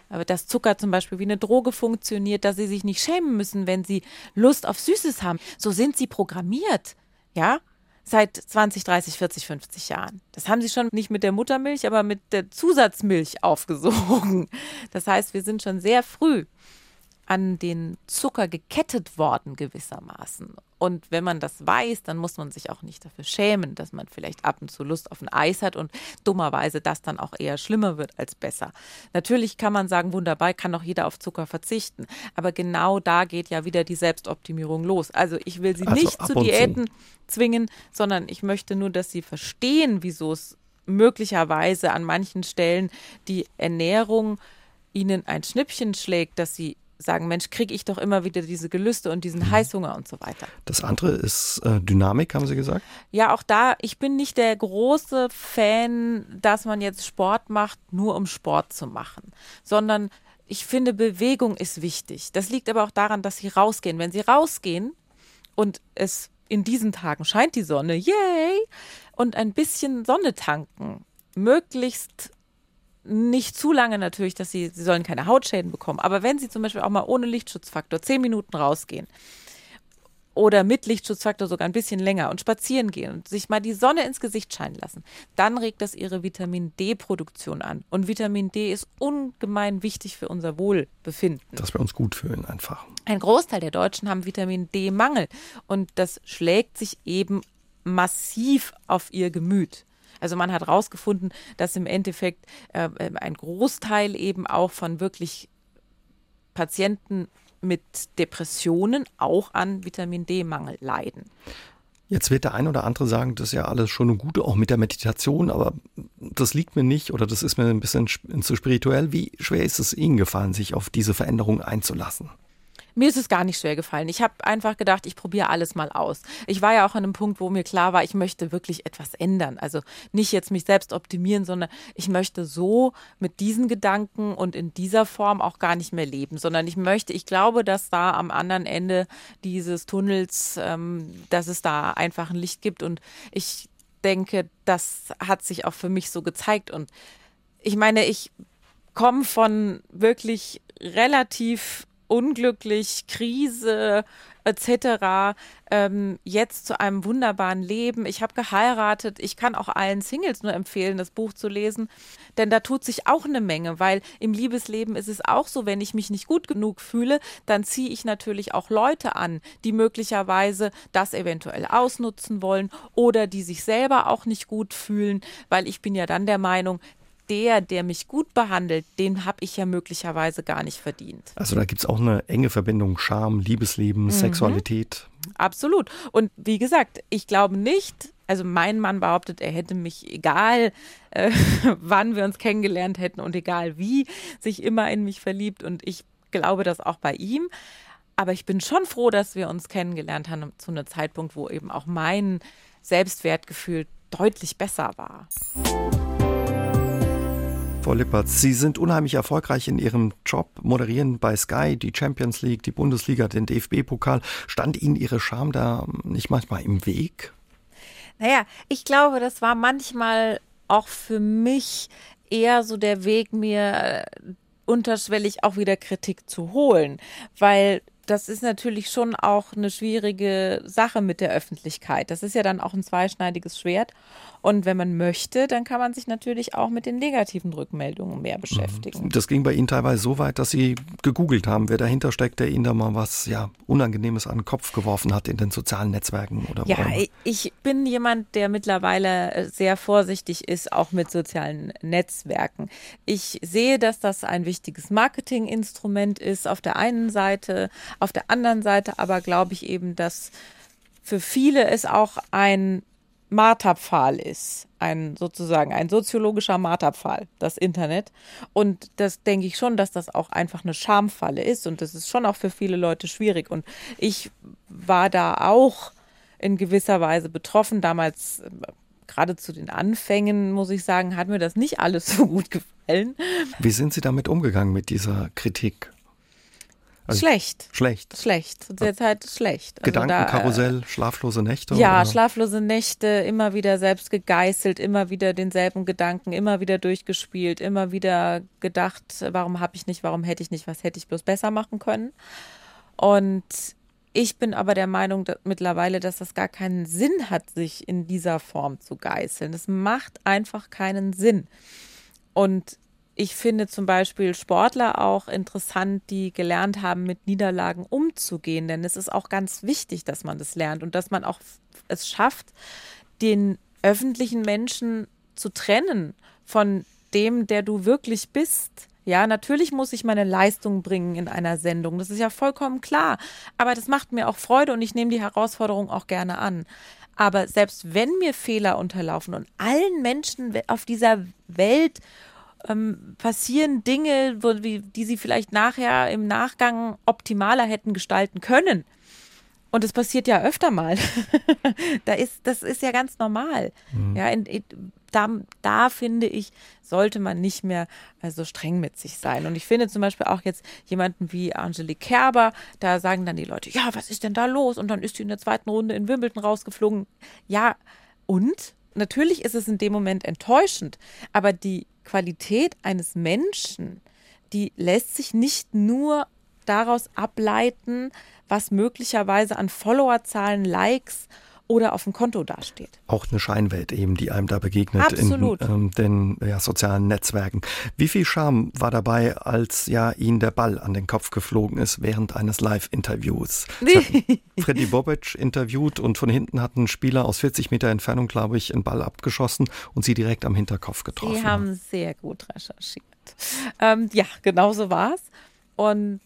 Aber dass Zucker zum Beispiel wie eine Droge funktioniert, dass sie sich nicht schämen müssen, wenn sie Lust auf Süßes haben. So sind sie programmiert. Ja, seit 20, 30, 40, 50 Jahren. Das haben sie schon nicht mit der Muttermilch, aber mit der Zusatzmilch aufgesogen. Das heißt, wir sind schon sehr früh an den Zucker gekettet worden gewissermaßen. Und wenn man das weiß, dann muss man sich auch nicht dafür schämen, dass man vielleicht ab und zu Lust auf ein Eis hat und dummerweise das dann auch eher schlimmer wird als besser. Natürlich kann man sagen, wunderbar, kann auch jeder auf Zucker verzichten. Aber genau da geht ja wieder die Selbstoptimierung los. Also ich will sie also nicht zu Diäten zu. zwingen, sondern ich möchte nur, dass sie verstehen, wieso es möglicherweise an manchen Stellen die Ernährung ihnen ein Schnippchen schlägt, dass sie sagen, Mensch, kriege ich doch immer wieder diese Gelüste und diesen mhm. Heißhunger und so weiter. Das andere ist äh, Dynamik, haben Sie gesagt? Ja, auch da, ich bin nicht der große Fan, dass man jetzt Sport macht, nur um Sport zu machen, sondern ich finde, Bewegung ist wichtig. Das liegt aber auch daran, dass Sie rausgehen. Wenn Sie rausgehen und es in diesen Tagen scheint die Sonne, yay, und ein bisschen Sonne tanken, möglichst nicht zu lange natürlich, dass sie, sie sollen keine Hautschäden bekommen, aber wenn sie zum Beispiel auch mal ohne Lichtschutzfaktor zehn Minuten rausgehen oder mit Lichtschutzfaktor sogar ein bisschen länger und spazieren gehen und sich mal die Sonne ins Gesicht scheinen lassen, dann regt das ihre Vitamin D-Produktion an. Und Vitamin D ist ungemein wichtig für unser Wohlbefinden. Dass wir uns gut fühlen einfach. Ein Großteil der Deutschen haben Vitamin D-Mangel und das schlägt sich eben massiv auf ihr Gemüt. Also man hat herausgefunden, dass im Endeffekt äh, ein Großteil eben auch von wirklich Patienten mit Depressionen auch an Vitamin D-Mangel leiden. Jetzt wird der ein oder andere sagen, das ist ja alles schon gute, auch mit der Meditation, aber das liegt mir nicht oder das ist mir ein bisschen zu spirituell. Wie schwer ist es Ihnen gefallen, sich auf diese Veränderung einzulassen? Mir ist es gar nicht schwer gefallen. Ich habe einfach gedacht, ich probiere alles mal aus. Ich war ja auch an einem Punkt, wo mir klar war, ich möchte wirklich etwas ändern. Also nicht jetzt mich selbst optimieren, sondern ich möchte so mit diesen Gedanken und in dieser Form auch gar nicht mehr leben, sondern ich möchte, ich glaube, dass da am anderen Ende dieses Tunnels, ähm, dass es da einfach ein Licht gibt und ich denke, das hat sich auch für mich so gezeigt und ich meine, ich komme von wirklich relativ unglücklich, Krise etc. Ähm, jetzt zu einem wunderbaren Leben. Ich habe geheiratet. Ich kann auch allen Singles nur empfehlen, das Buch zu lesen, denn da tut sich auch eine Menge, weil im Liebesleben ist es auch so, wenn ich mich nicht gut genug fühle, dann ziehe ich natürlich auch Leute an, die möglicherweise das eventuell ausnutzen wollen oder die sich selber auch nicht gut fühlen, weil ich bin ja dann der Meinung, der, der mich gut behandelt, den habe ich ja möglicherweise gar nicht verdient. Also da gibt es auch eine enge Verbindung Scham, Liebesleben, mhm. Sexualität. Absolut. Und wie gesagt, ich glaube nicht, also mein Mann behauptet, er hätte mich, egal äh, wann wir uns kennengelernt hätten und egal wie, sich immer in mich verliebt. Und ich glaube das auch bei ihm. Aber ich bin schon froh, dass wir uns kennengelernt haben zu einem Zeitpunkt, wo eben auch mein Selbstwertgefühl deutlich besser war. Frau Lippert, Sie sind unheimlich erfolgreich in Ihrem Job, moderieren bei Sky die Champions League, die Bundesliga, den DFB-Pokal. Stand Ihnen Ihre Scham da nicht manchmal im Weg? Naja, ich glaube, das war manchmal auch für mich eher so der Weg, mir äh, unterschwellig auch wieder Kritik zu holen, weil das ist natürlich schon auch eine schwierige Sache mit der Öffentlichkeit. Das ist ja dann auch ein zweischneidiges Schwert. Und wenn man möchte, dann kann man sich natürlich auch mit den negativen Rückmeldungen mehr beschäftigen. Das ging bei Ihnen teilweise so weit, dass Sie gegoogelt haben, wer dahinter steckt, der Ihnen da mal was ja Unangenehmes an den Kopf geworfen hat in den sozialen Netzwerken oder Ja, ich bin jemand, der mittlerweile äh, sehr vorsichtig ist, auch mit sozialen Netzwerken. Ich sehe, dass das ein wichtiges Marketinginstrument ist auf der einen Seite, auf der anderen Seite aber glaube ich eben, dass für viele es auch ein Marterpfahl ist, ein sozusagen ein soziologischer Marterpfahl, das Internet. Und das denke ich schon, dass das auch einfach eine Schamfalle ist und das ist schon auch für viele Leute schwierig. Und ich war da auch in gewisser Weise betroffen. Damals, gerade zu den Anfängen, muss ich sagen, hat mir das nicht alles so gut gefallen. Wie sind Sie damit umgegangen mit dieser Kritik? Also schlecht. Schlecht. Schlecht. Zu der Zeit schlecht. Also Gedankenkarussell, da, schlaflose Nächte? Ja, oder? schlaflose Nächte, immer wieder selbst gegeißelt, immer wieder denselben Gedanken, immer wieder durchgespielt, immer wieder gedacht, warum habe ich nicht, warum hätte ich nicht, was hätte ich bloß besser machen können. Und ich bin aber der Meinung dass mittlerweile, dass das gar keinen Sinn hat, sich in dieser Form zu geißeln. Es macht einfach keinen Sinn. Und ich finde zum Beispiel Sportler auch interessant, die gelernt haben, mit Niederlagen umzugehen, denn es ist auch ganz wichtig, dass man das lernt und dass man auch es schafft, den öffentlichen Menschen zu trennen von dem, der du wirklich bist. Ja, natürlich muss ich meine Leistung bringen in einer Sendung. Das ist ja vollkommen klar. Aber das macht mir auch Freude und ich nehme die Herausforderung auch gerne an. Aber selbst wenn mir Fehler unterlaufen und allen Menschen auf dieser Welt ähm, passieren Dinge, wo, wie, die sie vielleicht nachher im Nachgang optimaler hätten gestalten können. Und es passiert ja öfter mal. da ist, das ist ja ganz normal. Mhm. Ja, in, in, da, da finde ich, sollte man nicht mehr äh, so streng mit sich sein. Und ich finde zum Beispiel auch jetzt jemanden wie Angelique Kerber, da sagen dann die Leute, ja, was ist denn da los? Und dann ist sie in der zweiten Runde in Wimbledon rausgeflogen. Ja, und? Natürlich ist es in dem Moment enttäuschend, aber die Qualität eines Menschen, die lässt sich nicht nur daraus ableiten, was möglicherweise an Followerzahlen, Likes oder auf dem Konto dasteht. Auch eine Scheinwelt eben, die einem da begegnet Absolut. in ähm, den ja, sozialen Netzwerken. Wie viel Scham war dabei, als ja Ihnen der Ball an den Kopf geflogen ist während eines Live-Interviews? Freddy Bobic interviewt und von hinten hat ein Spieler aus 40 Meter Entfernung, glaube ich, einen Ball abgeschossen und sie direkt am Hinterkopf getroffen. Sie haben sehr gut recherchiert. Ähm, ja, genau so war es. Und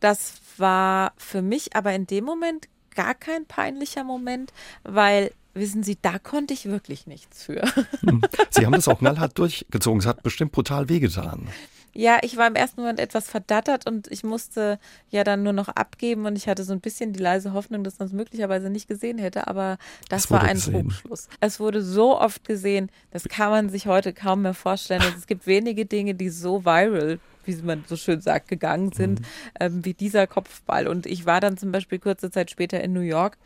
das war für mich aber in dem Moment gar kein peinlicher Moment, weil wissen Sie, da konnte ich wirklich nichts für. Hm. Sie haben das auch knallhart durchgezogen. Es hat bestimmt brutal wehgetan. Ja, ich war im ersten Moment etwas verdattert und ich musste ja dann nur noch abgeben und ich hatte so ein bisschen die leise Hoffnung, dass man es möglicherweise nicht gesehen hätte, aber das war ein. Trugschluss. Es wurde so oft gesehen, das kann man sich heute kaum mehr vorstellen. Also es gibt wenige Dinge, die so viral wie man so schön sagt, gegangen sind, mhm. ähm, wie dieser Kopfball. Und ich war dann zum Beispiel kurze Zeit später in New York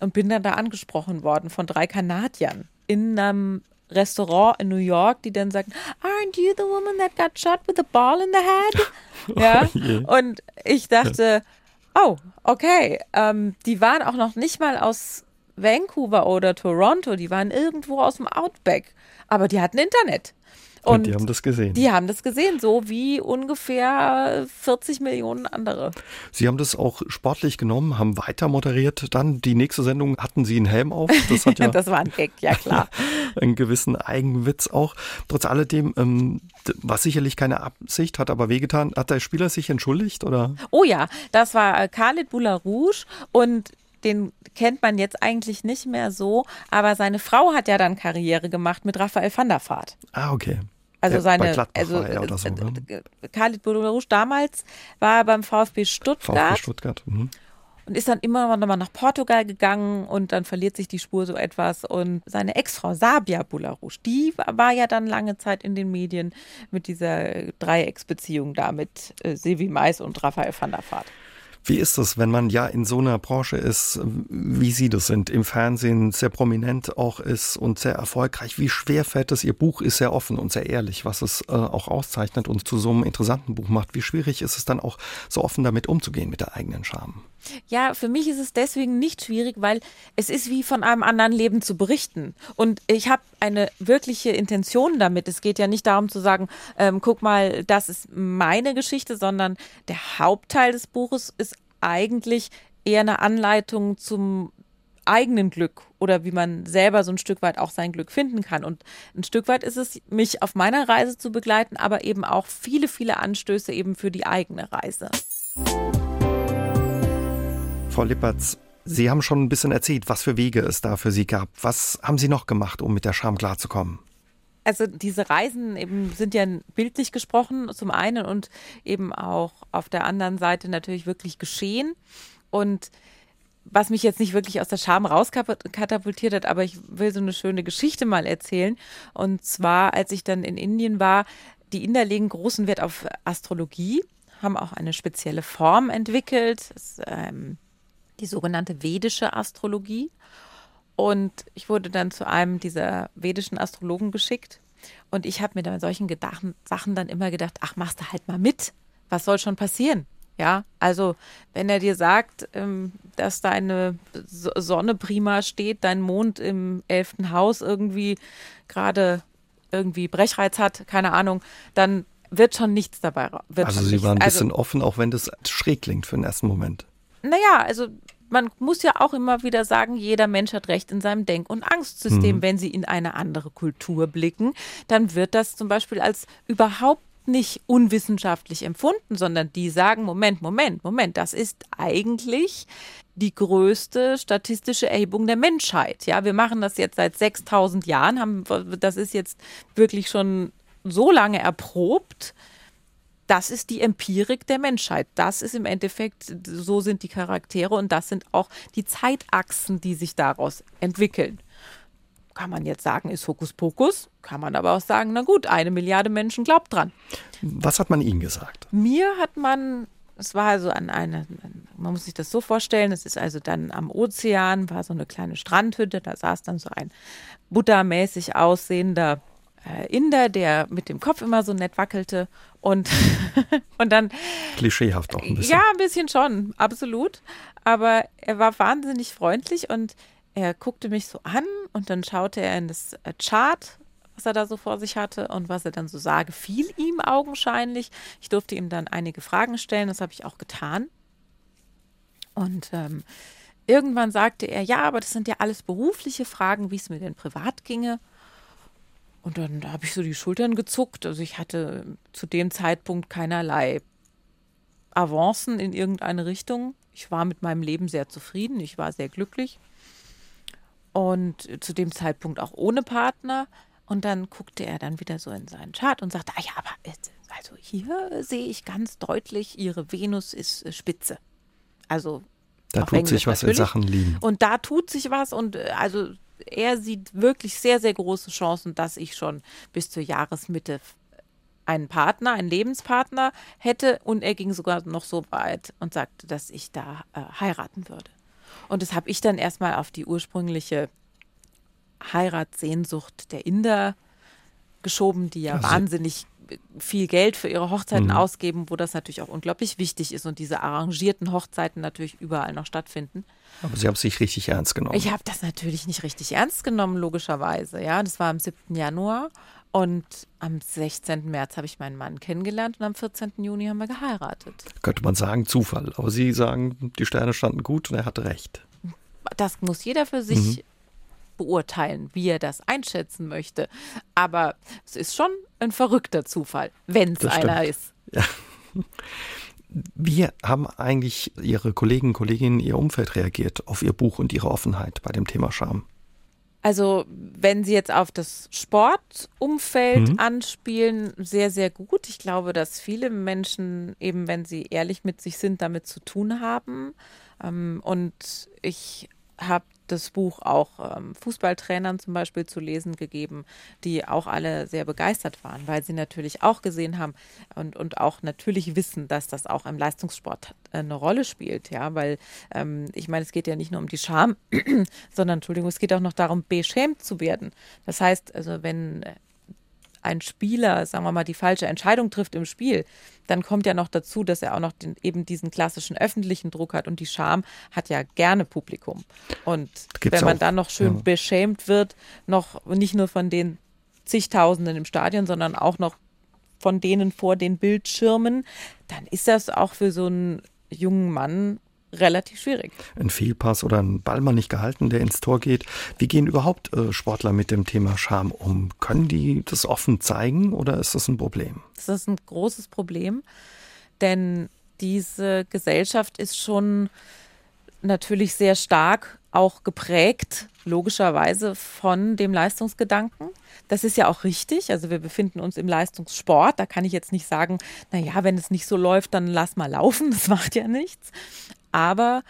und bin dann da angesprochen worden von drei Kanadiern in einem Restaurant in New York, die dann sagen, aren't you the woman that got shot with a ball in the head? Ja. Oh und ich dachte, oh, okay. Ähm, die waren auch noch nicht mal aus Vancouver oder Toronto, die waren irgendwo aus dem Outback. Aber die hatten Internet. Und, und, die haben das gesehen. Die haben das gesehen, so wie ungefähr 40 Millionen andere. Sie haben das auch sportlich genommen, haben weiter moderiert. Dann die nächste Sendung hatten Sie einen Helm auf. Das, hat ja das war ein Gag, ja klar. einen gewissen Eigenwitz auch. Trotz alledem, ähm, was sicherlich keine Absicht hat, aber wehgetan. Hat der Spieler sich entschuldigt oder? Oh ja, das war äh, Khalid Boularouche und den kennt man jetzt eigentlich nicht mehr so, aber seine Frau hat ja dann Karriere gemacht mit Raphael van der Vaart. Ah, okay. Also seine, also so, ne? Khalid Boudourouche damals war beim VfB Stuttgart. VfB Stuttgart. Mhm. Und ist dann immer noch mal nach Portugal gegangen und dann verliert sich die Spur so etwas. Und seine Ex-Frau Sabia Boularouche, die war ja dann lange Zeit in den Medien mit dieser Dreiecksbeziehung da mit äh, Sevi Mais und Raphael van der Vaart. Wie ist es, wenn man ja in so einer Branche ist, wie Sie das sind, im Fernsehen sehr prominent auch ist und sehr erfolgreich? Wie schwer fällt es? Ihr Buch ist sehr offen und sehr ehrlich, was es äh, auch auszeichnet und zu so einem interessanten Buch macht. Wie schwierig ist es dann auch, so offen damit umzugehen mit der eigenen Scham? Ja, für mich ist es deswegen nicht schwierig, weil es ist wie von einem anderen Leben zu berichten. Und ich habe eine wirkliche Intention damit. Es geht ja nicht darum zu sagen, ähm, guck mal, das ist meine Geschichte, sondern der Hauptteil des Buches ist eigentlich eher eine Anleitung zum eigenen Glück oder wie man selber so ein Stück weit auch sein Glück finden kann. Und ein Stück weit ist es, mich auf meiner Reise zu begleiten, aber eben auch viele, viele Anstöße eben für die eigene Reise. Frau Lippertz, Sie haben schon ein bisschen erzählt, was für Wege es da für Sie gab. Was haben Sie noch gemacht, um mit der Scham klarzukommen? Also diese Reisen eben sind ja bildlich gesprochen zum einen und eben auch auf der anderen Seite natürlich wirklich geschehen. Und was mich jetzt nicht wirklich aus der Scham rauskatapultiert hat, aber ich will so eine schöne Geschichte mal erzählen. Und zwar, als ich dann in Indien war, die Inder legen großen Wert auf Astrologie, haben auch eine spezielle Form entwickelt. Das, ähm, die sogenannte vedische Astrologie. Und ich wurde dann zu einem dieser vedischen Astrologen geschickt. Und ich habe mir da solchen Gedachen, Sachen dann immer gedacht, ach, machst du halt mal mit. Was soll schon passieren? Ja, also wenn er dir sagt, ähm, dass deine Sonne prima steht, dein Mond im elften Haus irgendwie gerade irgendwie Brechreiz hat, keine Ahnung, dann wird schon nichts dabei. also Sie waren ein bisschen also, offen, auch wenn das schräg klingt für den ersten Moment. Naja, also man muss ja auch immer wieder sagen, jeder Mensch hat Recht in seinem Denk- und Angstsystem. Mhm. Wenn Sie in eine andere Kultur blicken, dann wird das zum Beispiel als überhaupt nicht unwissenschaftlich empfunden, sondern die sagen, Moment, Moment, Moment, das ist eigentlich die größte statistische Erhebung der Menschheit. Ja, wir machen das jetzt seit 6000 Jahren, haben, das ist jetzt wirklich schon so lange erprobt, das ist die Empirik der Menschheit. Das ist im Endeffekt, so sind die Charaktere und das sind auch die Zeitachsen, die sich daraus entwickeln. Kann man jetzt sagen, ist Hokuspokus, kann man aber auch sagen, na gut, eine Milliarde Menschen glaubt dran. Was hat man Ihnen gesagt? Mir hat man es war also an einer, man muss sich das so vorstellen, es ist also dann am Ozean, war so eine kleine Strandhütte, da saß dann so ein buttermäßig aussehender Inder, der mit dem Kopf immer so nett wackelte und, und dann. Klischeehaft auch ein bisschen. Ja, ein bisschen schon, absolut. Aber er war wahnsinnig freundlich und er guckte mich so an und dann schaute er in das äh, Chart was er da so vor sich hatte und was er dann so sah, gefiel ihm augenscheinlich. Ich durfte ihm dann einige Fragen stellen, das habe ich auch getan. Und ähm, irgendwann sagte er, ja, aber das sind ja alles berufliche Fragen, wie es mir denn privat ginge. Und dann habe ich so die Schultern gezuckt. Also ich hatte zu dem Zeitpunkt keinerlei Avancen in irgendeine Richtung. Ich war mit meinem Leben sehr zufrieden, ich war sehr glücklich. Und zu dem Zeitpunkt auch ohne Partner. Und dann guckte er dann wieder so in seinen Chart und sagte, ah ja, aber also hier sehe ich ganz deutlich, ihre Venus ist äh, spitze. Also da tut Englisch sich was natürlich. in Sachen Lieben. Und da tut sich was und äh, also er sieht wirklich sehr, sehr große Chancen, dass ich schon bis zur Jahresmitte einen Partner, einen Lebenspartner hätte und er ging sogar noch so weit und sagte, dass ich da äh, heiraten würde. Und das habe ich dann erstmal auf die ursprüngliche Heiratssehnsucht der Inder geschoben, die ja also, wahnsinnig viel Geld für ihre Hochzeiten mhm. ausgeben, wo das natürlich auch unglaublich wichtig ist und diese arrangierten Hochzeiten natürlich überall noch stattfinden. Aber Sie haben es nicht richtig ernst genommen. Ich habe das natürlich nicht richtig ernst genommen, logischerweise. Ja, das war am 7. Januar und am 16. März habe ich meinen Mann kennengelernt und am 14. Juni haben wir geheiratet. Könnte man sagen, Zufall. Aber Sie sagen, die Sterne standen gut und er hatte recht. Das muss jeder für sich mhm beurteilen, wie er das einschätzen möchte. Aber es ist schon ein verrückter Zufall, wenn es einer ist. Ja. Wie haben eigentlich Ihre Kollegen, Kolleginnen, Ihr Umfeld reagiert auf Ihr Buch und Ihre Offenheit bei dem Thema Scham? Also, wenn Sie jetzt auf das Sportumfeld mhm. anspielen, sehr, sehr gut. Ich glaube, dass viele Menschen eben, wenn sie ehrlich mit sich sind, damit zu tun haben. Ähm, und ich habe das Buch auch ähm, Fußballtrainern zum Beispiel zu lesen gegeben, die auch alle sehr begeistert waren, weil sie natürlich auch gesehen haben und, und auch natürlich wissen, dass das auch im Leistungssport äh, eine Rolle spielt, ja, weil ähm, ich meine, es geht ja nicht nur um die Scham, sondern Entschuldigung, es geht auch noch darum, beschämt zu werden. Das heißt, also wenn ein Spieler, sagen wir mal, die falsche Entscheidung trifft im Spiel, dann kommt ja noch dazu, dass er auch noch den, eben diesen klassischen öffentlichen Druck hat und die Scham hat ja gerne Publikum. Und wenn man auch. dann noch schön ja. beschämt wird, noch nicht nur von den zigtausenden im Stadion, sondern auch noch von denen vor den Bildschirmen, dann ist das auch für so einen jungen Mann relativ schwierig. Ein Fehlpass oder ein Ball mal nicht gehalten, der ins Tor geht. Wie gehen überhaupt äh, Sportler mit dem Thema Scham um? Können die das offen zeigen oder ist das ein Problem? Das ist ein großes Problem, denn diese Gesellschaft ist schon natürlich sehr stark auch geprägt, logischerweise, von dem Leistungsgedanken. Das ist ja auch richtig. Also wir befinden uns im Leistungssport. Da kann ich jetzt nicht sagen, naja, wenn es nicht so läuft, dann lass mal laufen. Das macht ja nichts. Aber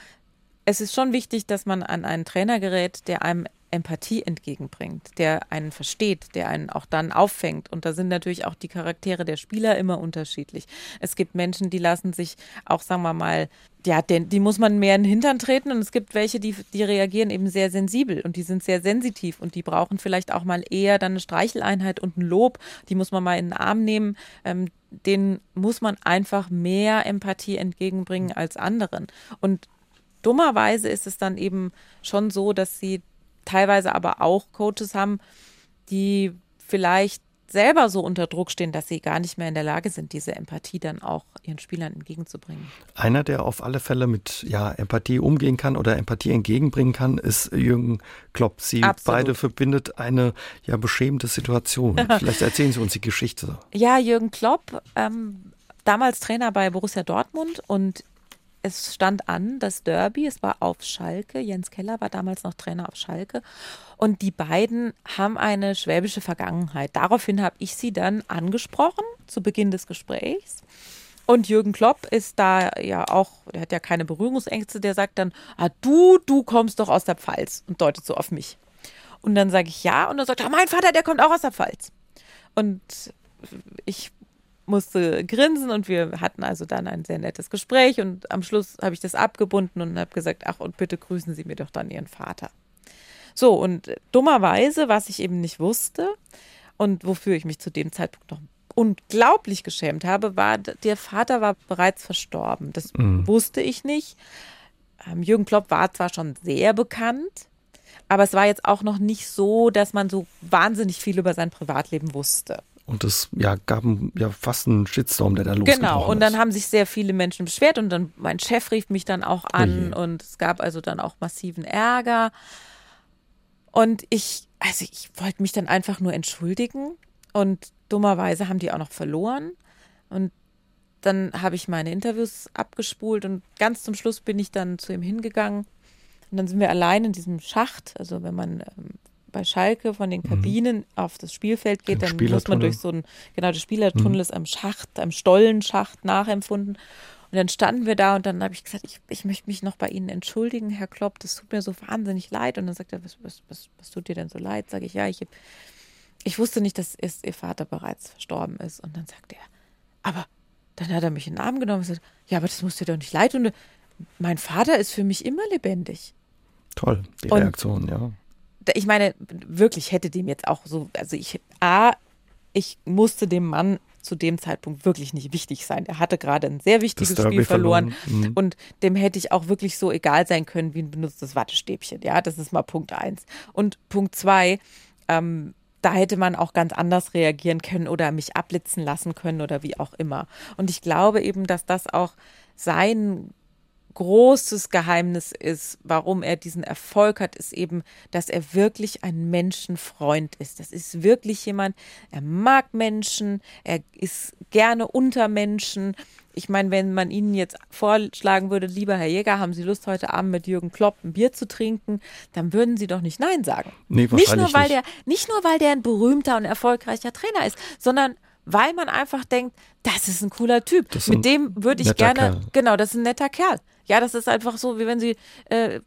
es ist schon wichtig, dass man an einen Trainer gerät, der einem Empathie entgegenbringt, der einen versteht, der einen auch dann auffängt. Und da sind natürlich auch die Charaktere der Spieler immer unterschiedlich. Es gibt Menschen, die lassen sich auch, sagen wir mal, ja, den, die muss man mehr in den Hintern treten. Und es gibt welche, die, die reagieren eben sehr sensibel und die sind sehr sensitiv und die brauchen vielleicht auch mal eher dann eine Streicheleinheit und ein Lob. Die muss man mal in den Arm nehmen. Ähm, den muss man einfach mehr Empathie entgegenbringen als anderen. Und dummerweise ist es dann eben schon so, dass sie teilweise aber auch Coaches haben, die vielleicht selber so unter Druck stehen, dass sie gar nicht mehr in der Lage sind, diese Empathie dann auch ihren Spielern entgegenzubringen. Einer, der auf alle Fälle mit ja, Empathie umgehen kann oder Empathie entgegenbringen kann, ist Jürgen Klopp. Sie Absolut. beide verbindet eine ja beschämende Situation. Vielleicht erzählen Sie uns die Geschichte. Ja, Jürgen Klopp, ähm, damals Trainer bei Borussia Dortmund und es stand an, das Derby, es war auf Schalke. Jens Keller war damals noch Trainer auf Schalke. Und die beiden haben eine schwäbische Vergangenheit. Daraufhin habe ich sie dann angesprochen zu Beginn des Gesprächs. Und Jürgen Klopp ist da ja auch, der hat ja keine Berührungsängste, der sagt dann, ah, du, du kommst doch aus der Pfalz und deutet so auf mich. Und dann sage ich ja und dann sagt er, mein Vater, der kommt auch aus der Pfalz. Und ich musste grinsen und wir hatten also dann ein sehr nettes Gespräch und am Schluss habe ich das abgebunden und habe gesagt, ach und bitte grüßen Sie mir doch dann Ihren Vater. So und dummerweise, was ich eben nicht wusste und wofür ich mich zu dem Zeitpunkt noch unglaublich geschämt habe, war, der Vater war bereits verstorben. Das mhm. wusste ich nicht. Ähm, Jürgen Klopp war zwar schon sehr bekannt, aber es war jetzt auch noch nicht so, dass man so wahnsinnig viel über sein Privatleben wusste. Und es ja, gab ja fast einen Shitstorm, der da losgebrochen Genau, und dann haben sich sehr viele Menschen beschwert und dann mein Chef rief mich dann auch an Oje. und es gab also dann auch massiven Ärger. Und ich, also ich wollte mich dann einfach nur entschuldigen und dummerweise haben die auch noch verloren. Und dann habe ich meine Interviews abgespult und ganz zum Schluss bin ich dann zu ihm hingegangen. Und dann sind wir allein in diesem Schacht. Also wenn man ähm, bei Schalke von den mhm. Kabinen mhm. auf das Spielfeld geht, dann muss man durch so ein, genau, der Spielertunnel mhm. ist am Schacht, am Stollenschacht nachempfunden. Und dann standen wir da und dann habe ich gesagt, ich, ich möchte mich noch bei Ihnen entschuldigen, Herr Klopp, das tut mir so wahnsinnig leid. Und dann sagt er, was, was, was, was tut dir denn so leid? Sage ich, ja, ich, ich wusste nicht, dass es, Ihr Vater bereits verstorben ist. Und dann sagt er, aber dann hat er mich in den Arm genommen und gesagt, ja, aber das muss dir doch nicht leid tun. Mein Vater ist für mich immer lebendig. Toll, die Reaktion, und ja ich meine, wirklich hätte dem jetzt auch so, also ich, A, ich musste dem Mann zu dem Zeitpunkt wirklich nicht wichtig sein. Er hatte gerade ein sehr wichtiges Spiel verloren, verloren. Mhm. und dem hätte ich auch wirklich so egal sein können wie ein benutztes Wattestäbchen. Ja, das ist mal Punkt eins. Und Punkt zwei, ähm, da hätte man auch ganz anders reagieren können oder mich abblitzen lassen können oder wie auch immer. Und ich glaube eben, dass das auch sein großes Geheimnis ist, warum er diesen Erfolg hat, ist eben, dass er wirklich ein Menschenfreund ist. Das ist wirklich jemand, er mag Menschen, er ist gerne unter Menschen. Ich meine, wenn man Ihnen jetzt vorschlagen würde, lieber Herr Jäger, haben Sie Lust, heute Abend mit Jürgen Klopp ein Bier zu trinken, dann würden Sie doch nicht Nein sagen. Nee, nicht nur, weil nicht. der, nicht nur, weil der ein berühmter und erfolgreicher Trainer ist, sondern weil man einfach denkt, das ist ein cooler Typ. Mit dem würde ich gerne, Kerl. genau, das ist ein netter Kerl. Ja, das ist einfach so, wie wenn sie, äh,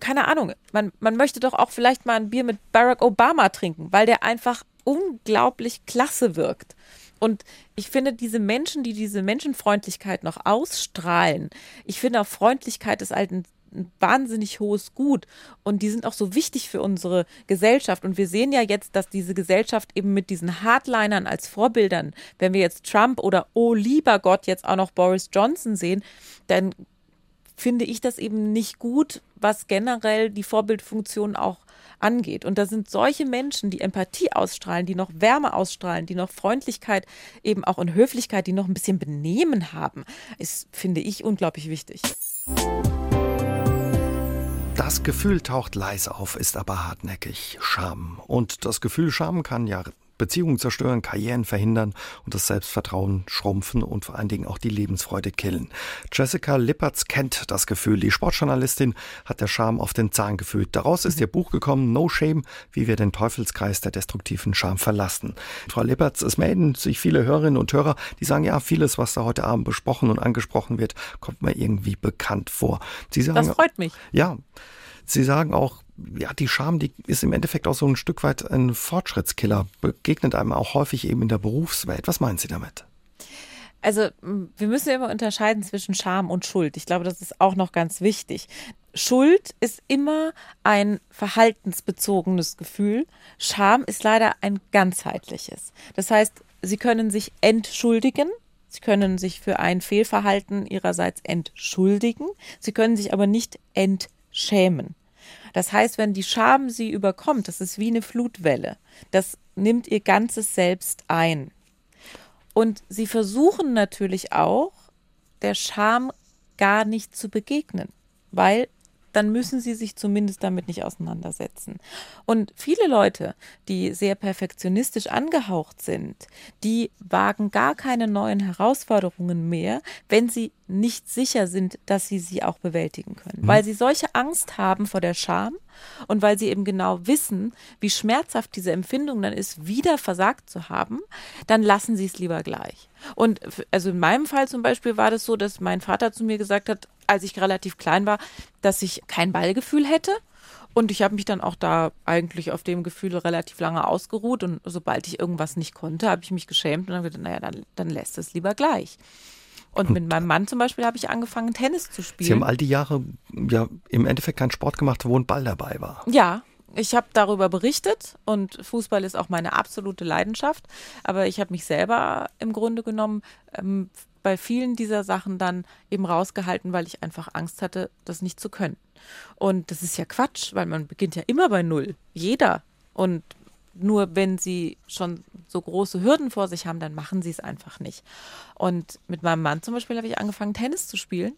keine Ahnung, man, man möchte doch auch vielleicht mal ein Bier mit Barack Obama trinken, weil der einfach unglaublich klasse wirkt. Und ich finde, diese Menschen, die diese Menschenfreundlichkeit noch ausstrahlen, ich finde auch Freundlichkeit ist halt ein, ein, wahnsinnig hohes Gut. Und die sind auch so wichtig für unsere Gesellschaft. Und wir sehen ja jetzt, dass diese Gesellschaft eben mit diesen Hardlinern als Vorbildern, wenn wir jetzt Trump oder, oh lieber Gott, jetzt auch noch Boris Johnson sehen, dann finde ich das eben nicht gut, was generell die Vorbildfunktion auch angeht. Und da sind solche Menschen, die Empathie ausstrahlen, die noch Wärme ausstrahlen, die noch Freundlichkeit, eben auch in Höflichkeit, die noch ein bisschen Benehmen haben, ist, finde ich, unglaublich wichtig. Das Gefühl taucht leise auf, ist aber hartnäckig. Scham. Und das Gefühl Scham kann ja Beziehungen zerstören, Karrieren verhindern und das Selbstvertrauen schrumpfen und vor allen Dingen auch die Lebensfreude killen. Jessica Lippertz kennt das Gefühl. Die Sportjournalistin hat der Scham auf den Zahn gefühlt. Daraus ist ihr Buch gekommen, No Shame, wie wir den Teufelskreis der destruktiven Scham verlassen. Frau Lippertz, es melden sich viele Hörerinnen und Hörer, die sagen, ja, vieles, was da heute Abend besprochen und angesprochen wird, kommt mir irgendwie bekannt vor. Sie sagen, das freut mich. Ja. Sie sagen auch, ja, die Scham, die ist im Endeffekt auch so ein Stück weit ein Fortschrittskiller, begegnet einem auch häufig eben in der Berufswelt. Was meinen Sie damit? Also, wir müssen immer unterscheiden zwischen Scham und Schuld. Ich glaube, das ist auch noch ganz wichtig. Schuld ist immer ein verhaltensbezogenes Gefühl. Scham ist leider ein ganzheitliches. Das heißt, Sie können sich entschuldigen. Sie können sich für ein Fehlverhalten Ihrerseits entschuldigen. Sie können sich aber nicht entschämen. Das heißt, wenn die Scham sie überkommt, das ist wie eine Flutwelle. Das nimmt ihr ganzes Selbst ein. Und sie versuchen natürlich auch, der Scham gar nicht zu begegnen, weil dann müssen sie sich zumindest damit nicht auseinandersetzen. Und viele Leute, die sehr perfektionistisch angehaucht sind, die wagen gar keine neuen Herausforderungen mehr, wenn sie nicht sicher sind, dass sie sie auch bewältigen können. Mhm. Weil sie solche Angst haben vor der Scham und weil sie eben genau wissen, wie schmerzhaft diese Empfindung dann ist, wieder versagt zu haben, dann lassen sie es lieber gleich. Und also in meinem Fall zum Beispiel war das so, dass mein Vater zu mir gesagt hat, als ich relativ klein war, dass ich kein Ballgefühl hätte. Und ich habe mich dann auch da eigentlich auf dem Gefühl relativ lange ausgeruht. Und sobald ich irgendwas nicht konnte, habe ich mich geschämt und dann gesagt, naja, dann, dann lässt es lieber gleich. Und mit meinem Mann zum Beispiel habe ich angefangen, Tennis zu spielen. Sie haben all die Jahre ja im Endeffekt keinen Sport gemacht, wo ein Ball dabei war. Ja, ich habe darüber berichtet und Fußball ist auch meine absolute Leidenschaft. Aber ich habe mich selber im Grunde genommen ähm, bei vielen dieser Sachen dann eben rausgehalten, weil ich einfach Angst hatte, das nicht zu können. Und das ist ja Quatsch, weil man beginnt ja immer bei Null. Jeder. Und nur wenn sie schon so große Hürden vor sich haben, dann machen sie es einfach nicht. Und mit meinem Mann zum Beispiel habe ich angefangen, Tennis zu spielen.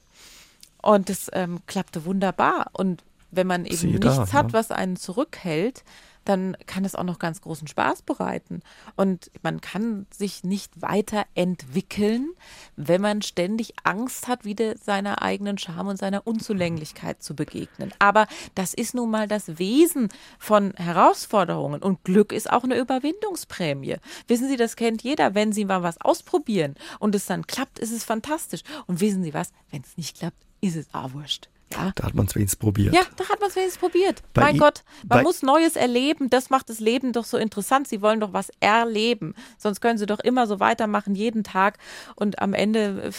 Und das ähm, klappte wunderbar. Und wenn man eben Siehe nichts da, hat, ja. was einen zurückhält, dann kann es auch noch ganz großen Spaß bereiten. Und man kann sich nicht weiterentwickeln, wenn man ständig Angst hat, wieder seiner eigenen Scham und seiner Unzulänglichkeit zu begegnen. Aber das ist nun mal das Wesen von Herausforderungen. Und Glück ist auch eine Überwindungsprämie. Wissen Sie, das kennt jeder. Wenn Sie mal was ausprobieren und es dann klappt, ist es fantastisch. Und wissen Sie was? Wenn es nicht klappt, ist es auch wurscht. Ja. Da hat man es wenigstens probiert. Ja, da hat man es wenigstens probiert. Bei mein I Gott, man muss Neues erleben. Das macht das Leben doch so interessant. Sie wollen doch was erleben. Sonst können sie doch immer so weitermachen, jeden Tag. Und am Ende,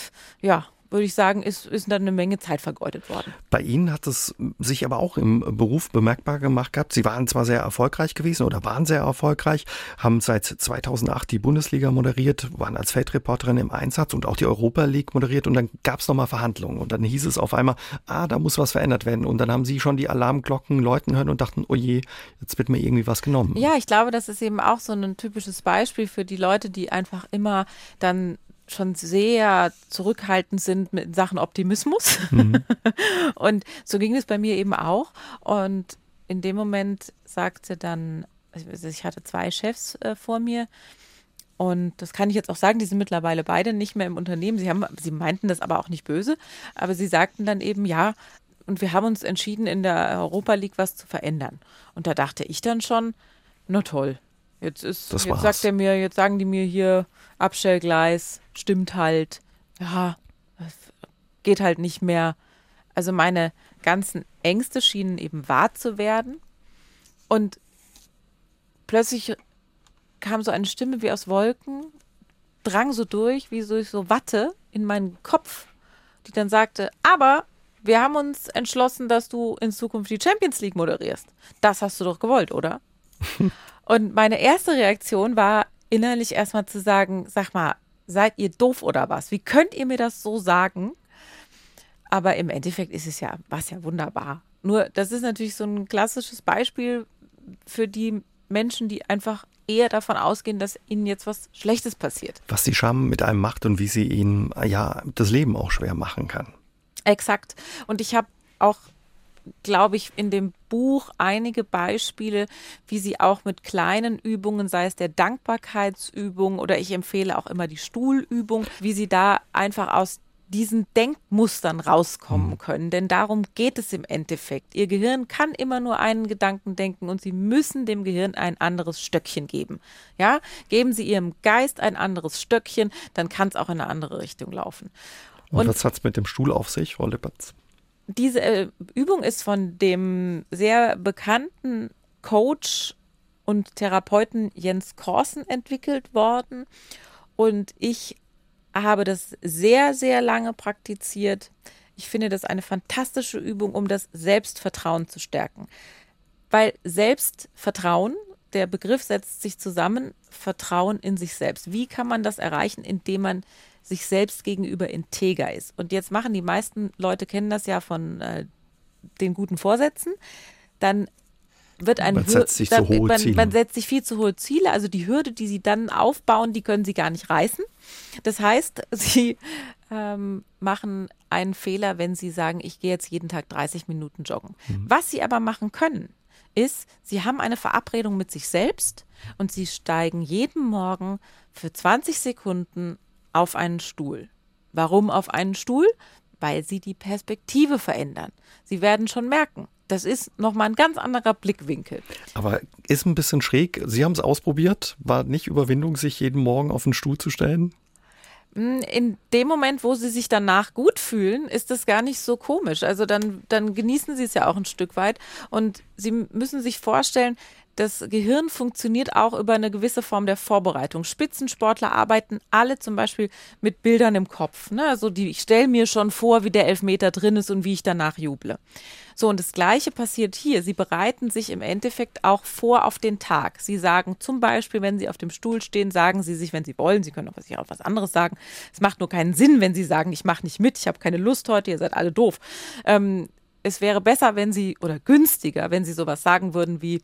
ja, würde ich sagen, ist, ist dann eine Menge Zeit vergeudet worden. Bei Ihnen hat es sich aber auch im Beruf bemerkbar gemacht gehabt. Sie waren zwar sehr erfolgreich gewesen oder waren sehr erfolgreich, haben seit 2008 die Bundesliga moderiert, waren als Feldreporterin im Einsatz und auch die Europa League moderiert und dann gab es nochmal Verhandlungen und dann hieß es auf einmal, ah, da muss was verändert werden und dann haben Sie schon die Alarmglocken läuten hören und dachten, oh je, jetzt wird mir irgendwie was genommen. Ja, ich glaube, das ist eben auch so ein typisches Beispiel für die Leute, die einfach immer dann schon sehr zurückhaltend sind mit Sachen Optimismus. Mhm. und so ging es bei mir eben auch. Und in dem Moment sagte dann, also ich hatte zwei Chefs äh, vor mir. Und das kann ich jetzt auch sagen, die sind mittlerweile beide nicht mehr im Unternehmen. Sie, haben, sie meinten das aber auch nicht böse. Aber sie sagten dann eben, ja, und wir haben uns entschieden, in der Europa League was zu verändern. Und da dachte ich dann schon, na toll, Jetzt ist, das jetzt war's. sagt er mir, jetzt sagen die mir hier Abstellgleis, stimmt halt. Ja, geht halt nicht mehr. Also meine ganzen Ängste schienen eben wahr zu werden. Und plötzlich kam so eine Stimme wie aus Wolken, drang so durch, wie so, so Watte in meinen Kopf, die dann sagte, aber wir haben uns entschlossen, dass du in Zukunft die Champions League moderierst. Das hast du doch gewollt, oder? Und meine erste Reaktion war innerlich erstmal zu sagen, sag mal, seid ihr doof oder was? Wie könnt ihr mir das so sagen? Aber im Endeffekt ist es ja, was ja wunderbar. Nur, das ist natürlich so ein klassisches Beispiel für die Menschen, die einfach eher davon ausgehen, dass ihnen jetzt was Schlechtes passiert. Was die Scham mit einem macht und wie sie ihnen ja das Leben auch schwer machen kann. Exakt. Und ich habe auch glaube ich, in dem Buch einige Beispiele, wie sie auch mit kleinen Übungen, sei es der Dankbarkeitsübung oder ich empfehle auch immer die Stuhlübung, wie sie da einfach aus diesen Denkmustern rauskommen mhm. können. Denn darum geht es im Endeffekt. Ihr Gehirn kann immer nur einen Gedanken denken und Sie müssen dem Gehirn ein anderes Stöckchen geben. Ja, geben Sie Ihrem Geist ein anderes Stöckchen, dann kann es auch in eine andere Richtung laufen. Und, und was hat es mit dem Stuhl auf sich, Frau Lippertz? Diese äh, Übung ist von dem sehr bekannten Coach und Therapeuten Jens Korsen entwickelt worden. Und ich habe das sehr, sehr lange praktiziert. Ich finde das eine fantastische Übung, um das Selbstvertrauen zu stärken. Weil Selbstvertrauen, der Begriff setzt sich zusammen, Vertrauen in sich selbst. Wie kann man das erreichen, indem man sich selbst gegenüber integer ist. Und jetzt machen die meisten Leute, kennen das ja von äh, den guten Vorsätzen, dann wird ein man setzt sich dann, zu hohe man, Ziele. man setzt sich viel zu hohe Ziele. Also die Hürde, die sie dann aufbauen, die können sie gar nicht reißen. Das heißt, sie ähm, machen ein Fehler, wenn Sie sagen, ich gehe jetzt jeden Tag 30 Minuten joggen. Mhm. Was Sie aber machen können, ist, Sie haben eine Verabredung mit sich selbst und Sie steigen jeden Morgen für 20 Sekunden auf einen Stuhl. Warum auf einen Stuhl? Weil Sie die Perspektive verändern. Sie werden schon merken, das ist nochmal ein ganz anderer Blickwinkel. Aber ist ein bisschen schräg. Sie haben es ausprobiert. War nicht Überwindung, sich jeden Morgen auf den Stuhl zu stellen? Hm, in dem Moment, wo sie sich danach gut fühlen, ist das gar nicht so komisch. Also dann, dann genießen sie es ja auch ein Stück weit. Und sie müssen sich vorstellen, das Gehirn funktioniert auch über eine gewisse Form der Vorbereitung. Spitzensportler arbeiten alle zum Beispiel mit Bildern im Kopf. Ne? Also die, ich stelle mir schon vor, wie der Elfmeter drin ist und wie ich danach juble. So, und das Gleiche passiert hier. Sie bereiten sich im Endeffekt auch vor auf den Tag. Sie sagen zum Beispiel, wenn Sie auf dem Stuhl stehen, sagen Sie sich, wenn Sie wollen, Sie können auch was anderes sagen. Es macht nur keinen Sinn, wenn Sie sagen, ich mache nicht mit, ich habe keine Lust heute, ihr seid alle doof. Ähm, es wäre besser, wenn Sie, oder günstiger, wenn Sie sowas sagen würden wie,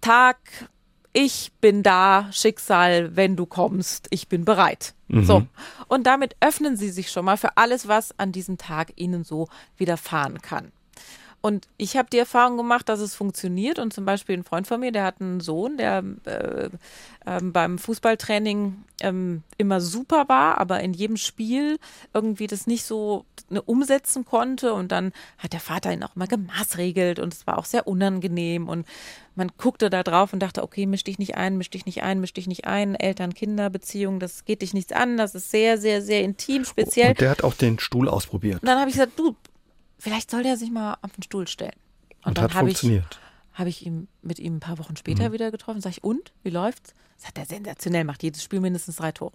Tag, ich bin da, Schicksal, wenn du kommst, ich bin bereit. Mhm. So. Und damit öffnen sie sich schon mal für alles, was an diesem Tag ihnen so widerfahren kann. Und ich habe die Erfahrung gemacht, dass es funktioniert. Und zum Beispiel ein Freund von mir, der hat einen Sohn, der äh, äh, beim Fußballtraining äh, immer super war, aber in jedem Spiel irgendwie das nicht so ne, umsetzen konnte. Und dann hat der Vater ihn auch mal gemaßregelt und es war auch sehr unangenehm. Und man guckte da drauf und dachte, okay, misch dich nicht ein, misch dich nicht ein, misch dich nicht ein. Eltern-Kinder-Beziehung, das geht dich nichts an. Das ist sehr, sehr, sehr intim, speziell. Und der hat auch den Stuhl ausprobiert. Und dann habe ich gesagt, du, vielleicht soll der sich mal auf den Stuhl stellen. Und, und dann habe ich, hab ich ihn mit ihm ein paar Wochen später mhm. wieder getroffen. Sag ich, und? Wie läuft's? Das hat er sensationell, macht jedes Spiel mindestens drei Tore.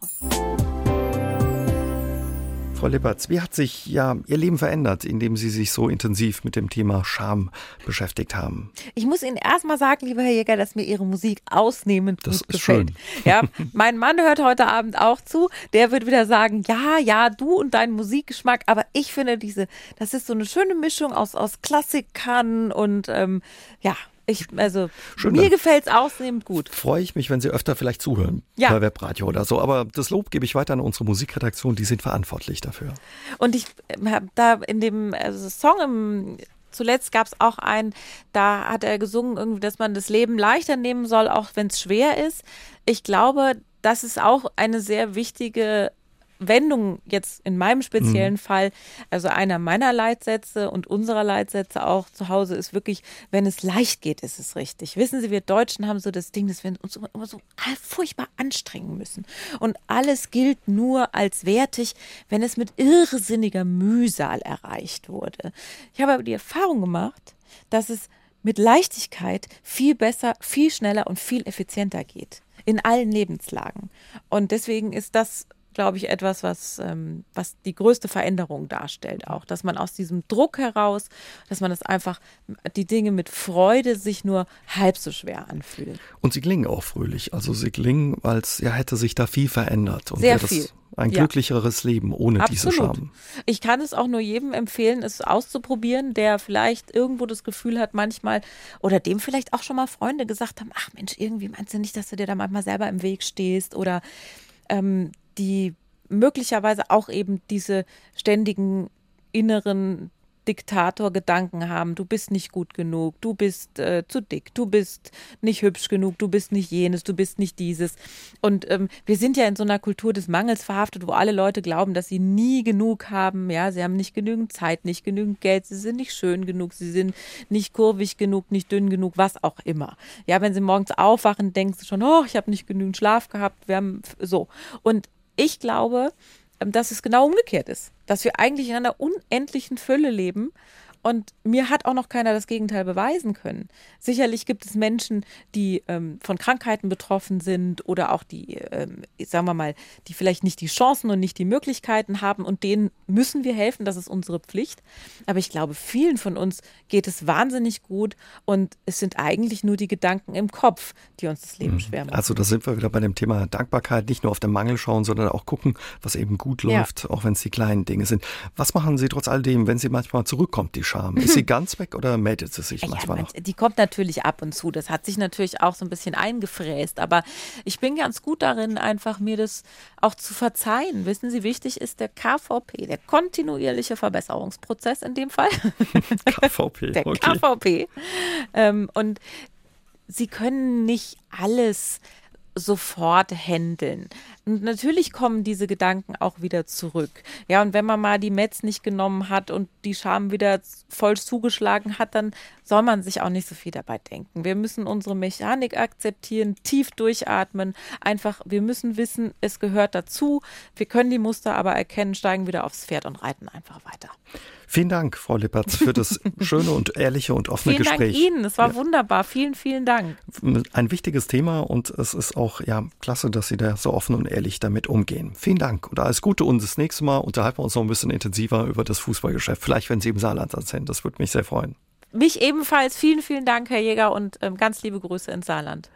Frau Lippertz, wie hat sich ja Ihr Leben verändert, indem Sie sich so intensiv mit dem Thema Scham beschäftigt haben? Ich muss Ihnen erstmal sagen, lieber Herr Jäger, dass mir Ihre Musik ausnehmend das gut gefällt. Schön. Ja, mein Mann hört heute Abend auch zu. Der wird wieder sagen, ja, ja, du und dein Musikgeschmack. Aber ich finde diese, das ist so eine schöne Mischung aus, aus Klassikern und ähm, ja, ich, also Schön, mir gefällt es ausnehmend gut. Freue ich mich, wenn Sie öfter vielleicht zuhören ja. bei Webradio oder so. Aber das Lob gebe ich weiter an unsere Musikredaktion, die sind verantwortlich dafür. Und ich habe da in dem also Song im Zuletzt gab es auch einen, da hat er gesungen, irgendwie, dass man das Leben leichter nehmen soll, auch wenn es schwer ist. Ich glaube, das ist auch eine sehr wichtige Wendung jetzt in meinem speziellen mhm. Fall, also einer meiner Leitsätze und unserer Leitsätze auch zu Hause ist wirklich, wenn es leicht geht, ist es richtig. Wissen Sie, wir Deutschen haben so das Ding, dass wir uns immer so furchtbar anstrengen müssen. Und alles gilt nur als wertig, wenn es mit irrsinniger Mühsal erreicht wurde. Ich habe aber die Erfahrung gemacht, dass es mit Leichtigkeit viel besser, viel schneller und viel effizienter geht. In allen Lebenslagen. Und deswegen ist das glaube ich, etwas, was, ähm, was die größte Veränderung darstellt auch, dass man aus diesem Druck heraus, dass man das einfach, die Dinge mit Freude sich nur halb so schwer anfühlen. Und sie klingen auch fröhlich, also sie klingen, als ja, hätte sich da viel verändert. Und Sehr viel. Ein glücklicheres ja. Leben ohne Absolut. diese Scham. Ich kann es auch nur jedem empfehlen, es auszuprobieren, der vielleicht irgendwo das Gefühl hat, manchmal, oder dem vielleicht auch schon mal Freunde gesagt haben, ach Mensch, irgendwie meinst du nicht, dass du dir da manchmal selber im Weg stehst oder ähm, die möglicherweise auch eben diese ständigen inneren Diktatorgedanken haben, du bist nicht gut genug, du bist äh, zu dick, du bist nicht hübsch genug, du bist nicht jenes, du bist nicht dieses. Und ähm, wir sind ja in so einer Kultur des Mangels verhaftet, wo alle Leute glauben, dass sie nie genug haben. Ja, sie haben nicht genügend Zeit, nicht genügend Geld, sie sind nicht schön genug, sie sind nicht kurvig genug, nicht dünn genug, was auch immer. Ja, wenn sie morgens aufwachen, denkst du schon, oh, ich habe nicht genügend Schlaf gehabt, wir haben so. Und ich glaube, ähm, dass es genau umgekehrt ist. Dass wir eigentlich in einer unendlichen Fülle leben und mir hat auch noch keiner das Gegenteil beweisen können. Sicherlich gibt es Menschen, die ähm, von Krankheiten betroffen sind oder auch die, ähm, sagen wir mal, die vielleicht nicht die Chancen und nicht die Möglichkeiten haben und denen müssen wir helfen. Das ist unsere Pflicht. Aber ich glaube, vielen von uns geht es wahnsinnig gut und es sind eigentlich nur die Gedanken im Kopf, die uns das Leben mhm. schwer machen. Also da sind wir wieder bei dem Thema Dankbarkeit. Nicht nur auf den Mangel schauen, sondern auch gucken, was eben gut läuft, ja. auch wenn es die kleinen Dinge sind. Was machen Sie trotz alledem, wenn Sie manchmal zurückkommt, die Scham? Ist sie ganz weg oder meldet sie sich Ja, manchmal man, noch? die kommt natürlich ab und zu. Das hat sich natürlich auch so ein bisschen eingefräst. Aber ich bin ganz gut darin, einfach mir das auch zu verzeihen. Wissen Sie, wichtig ist der KVP, der kontinuierliche Verbesserungsprozess in dem Fall. KVP, der okay. KVP. Ähm, und sie können nicht alles sofort handeln. Und natürlich kommen diese Gedanken auch wieder zurück. Ja, und wenn man mal die Metz nicht genommen hat und die Scham wieder voll zugeschlagen hat, dann soll man sich auch nicht so viel dabei denken. Wir müssen unsere Mechanik akzeptieren, tief durchatmen. Einfach, wir müssen wissen, es gehört dazu. Wir können die Muster aber erkennen, steigen wieder aufs Pferd und reiten einfach weiter. Vielen Dank, Frau Lippertz, für das schöne und ehrliche und offene Vielen Gespräch. Dank Ihnen, es war wunderbar. Vielen, vielen Dank. Ein wichtiges Thema und es ist auch ja klasse, dass Sie da so offen und ehrlich damit umgehen. Vielen Dank und alles Gute und das nächste Mal unterhalten wir uns noch ein bisschen intensiver über das Fußballgeschäft. Vielleicht, wenn Sie im Saarland sind. Das würde mich sehr freuen. Mich ebenfalls. Vielen, vielen Dank, Herr Jäger, und ähm, ganz liebe Grüße ins Saarland.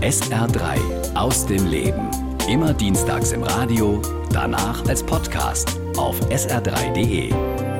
SR3 aus dem Leben. Immer dienstags im Radio, danach als Podcast auf sr3.de.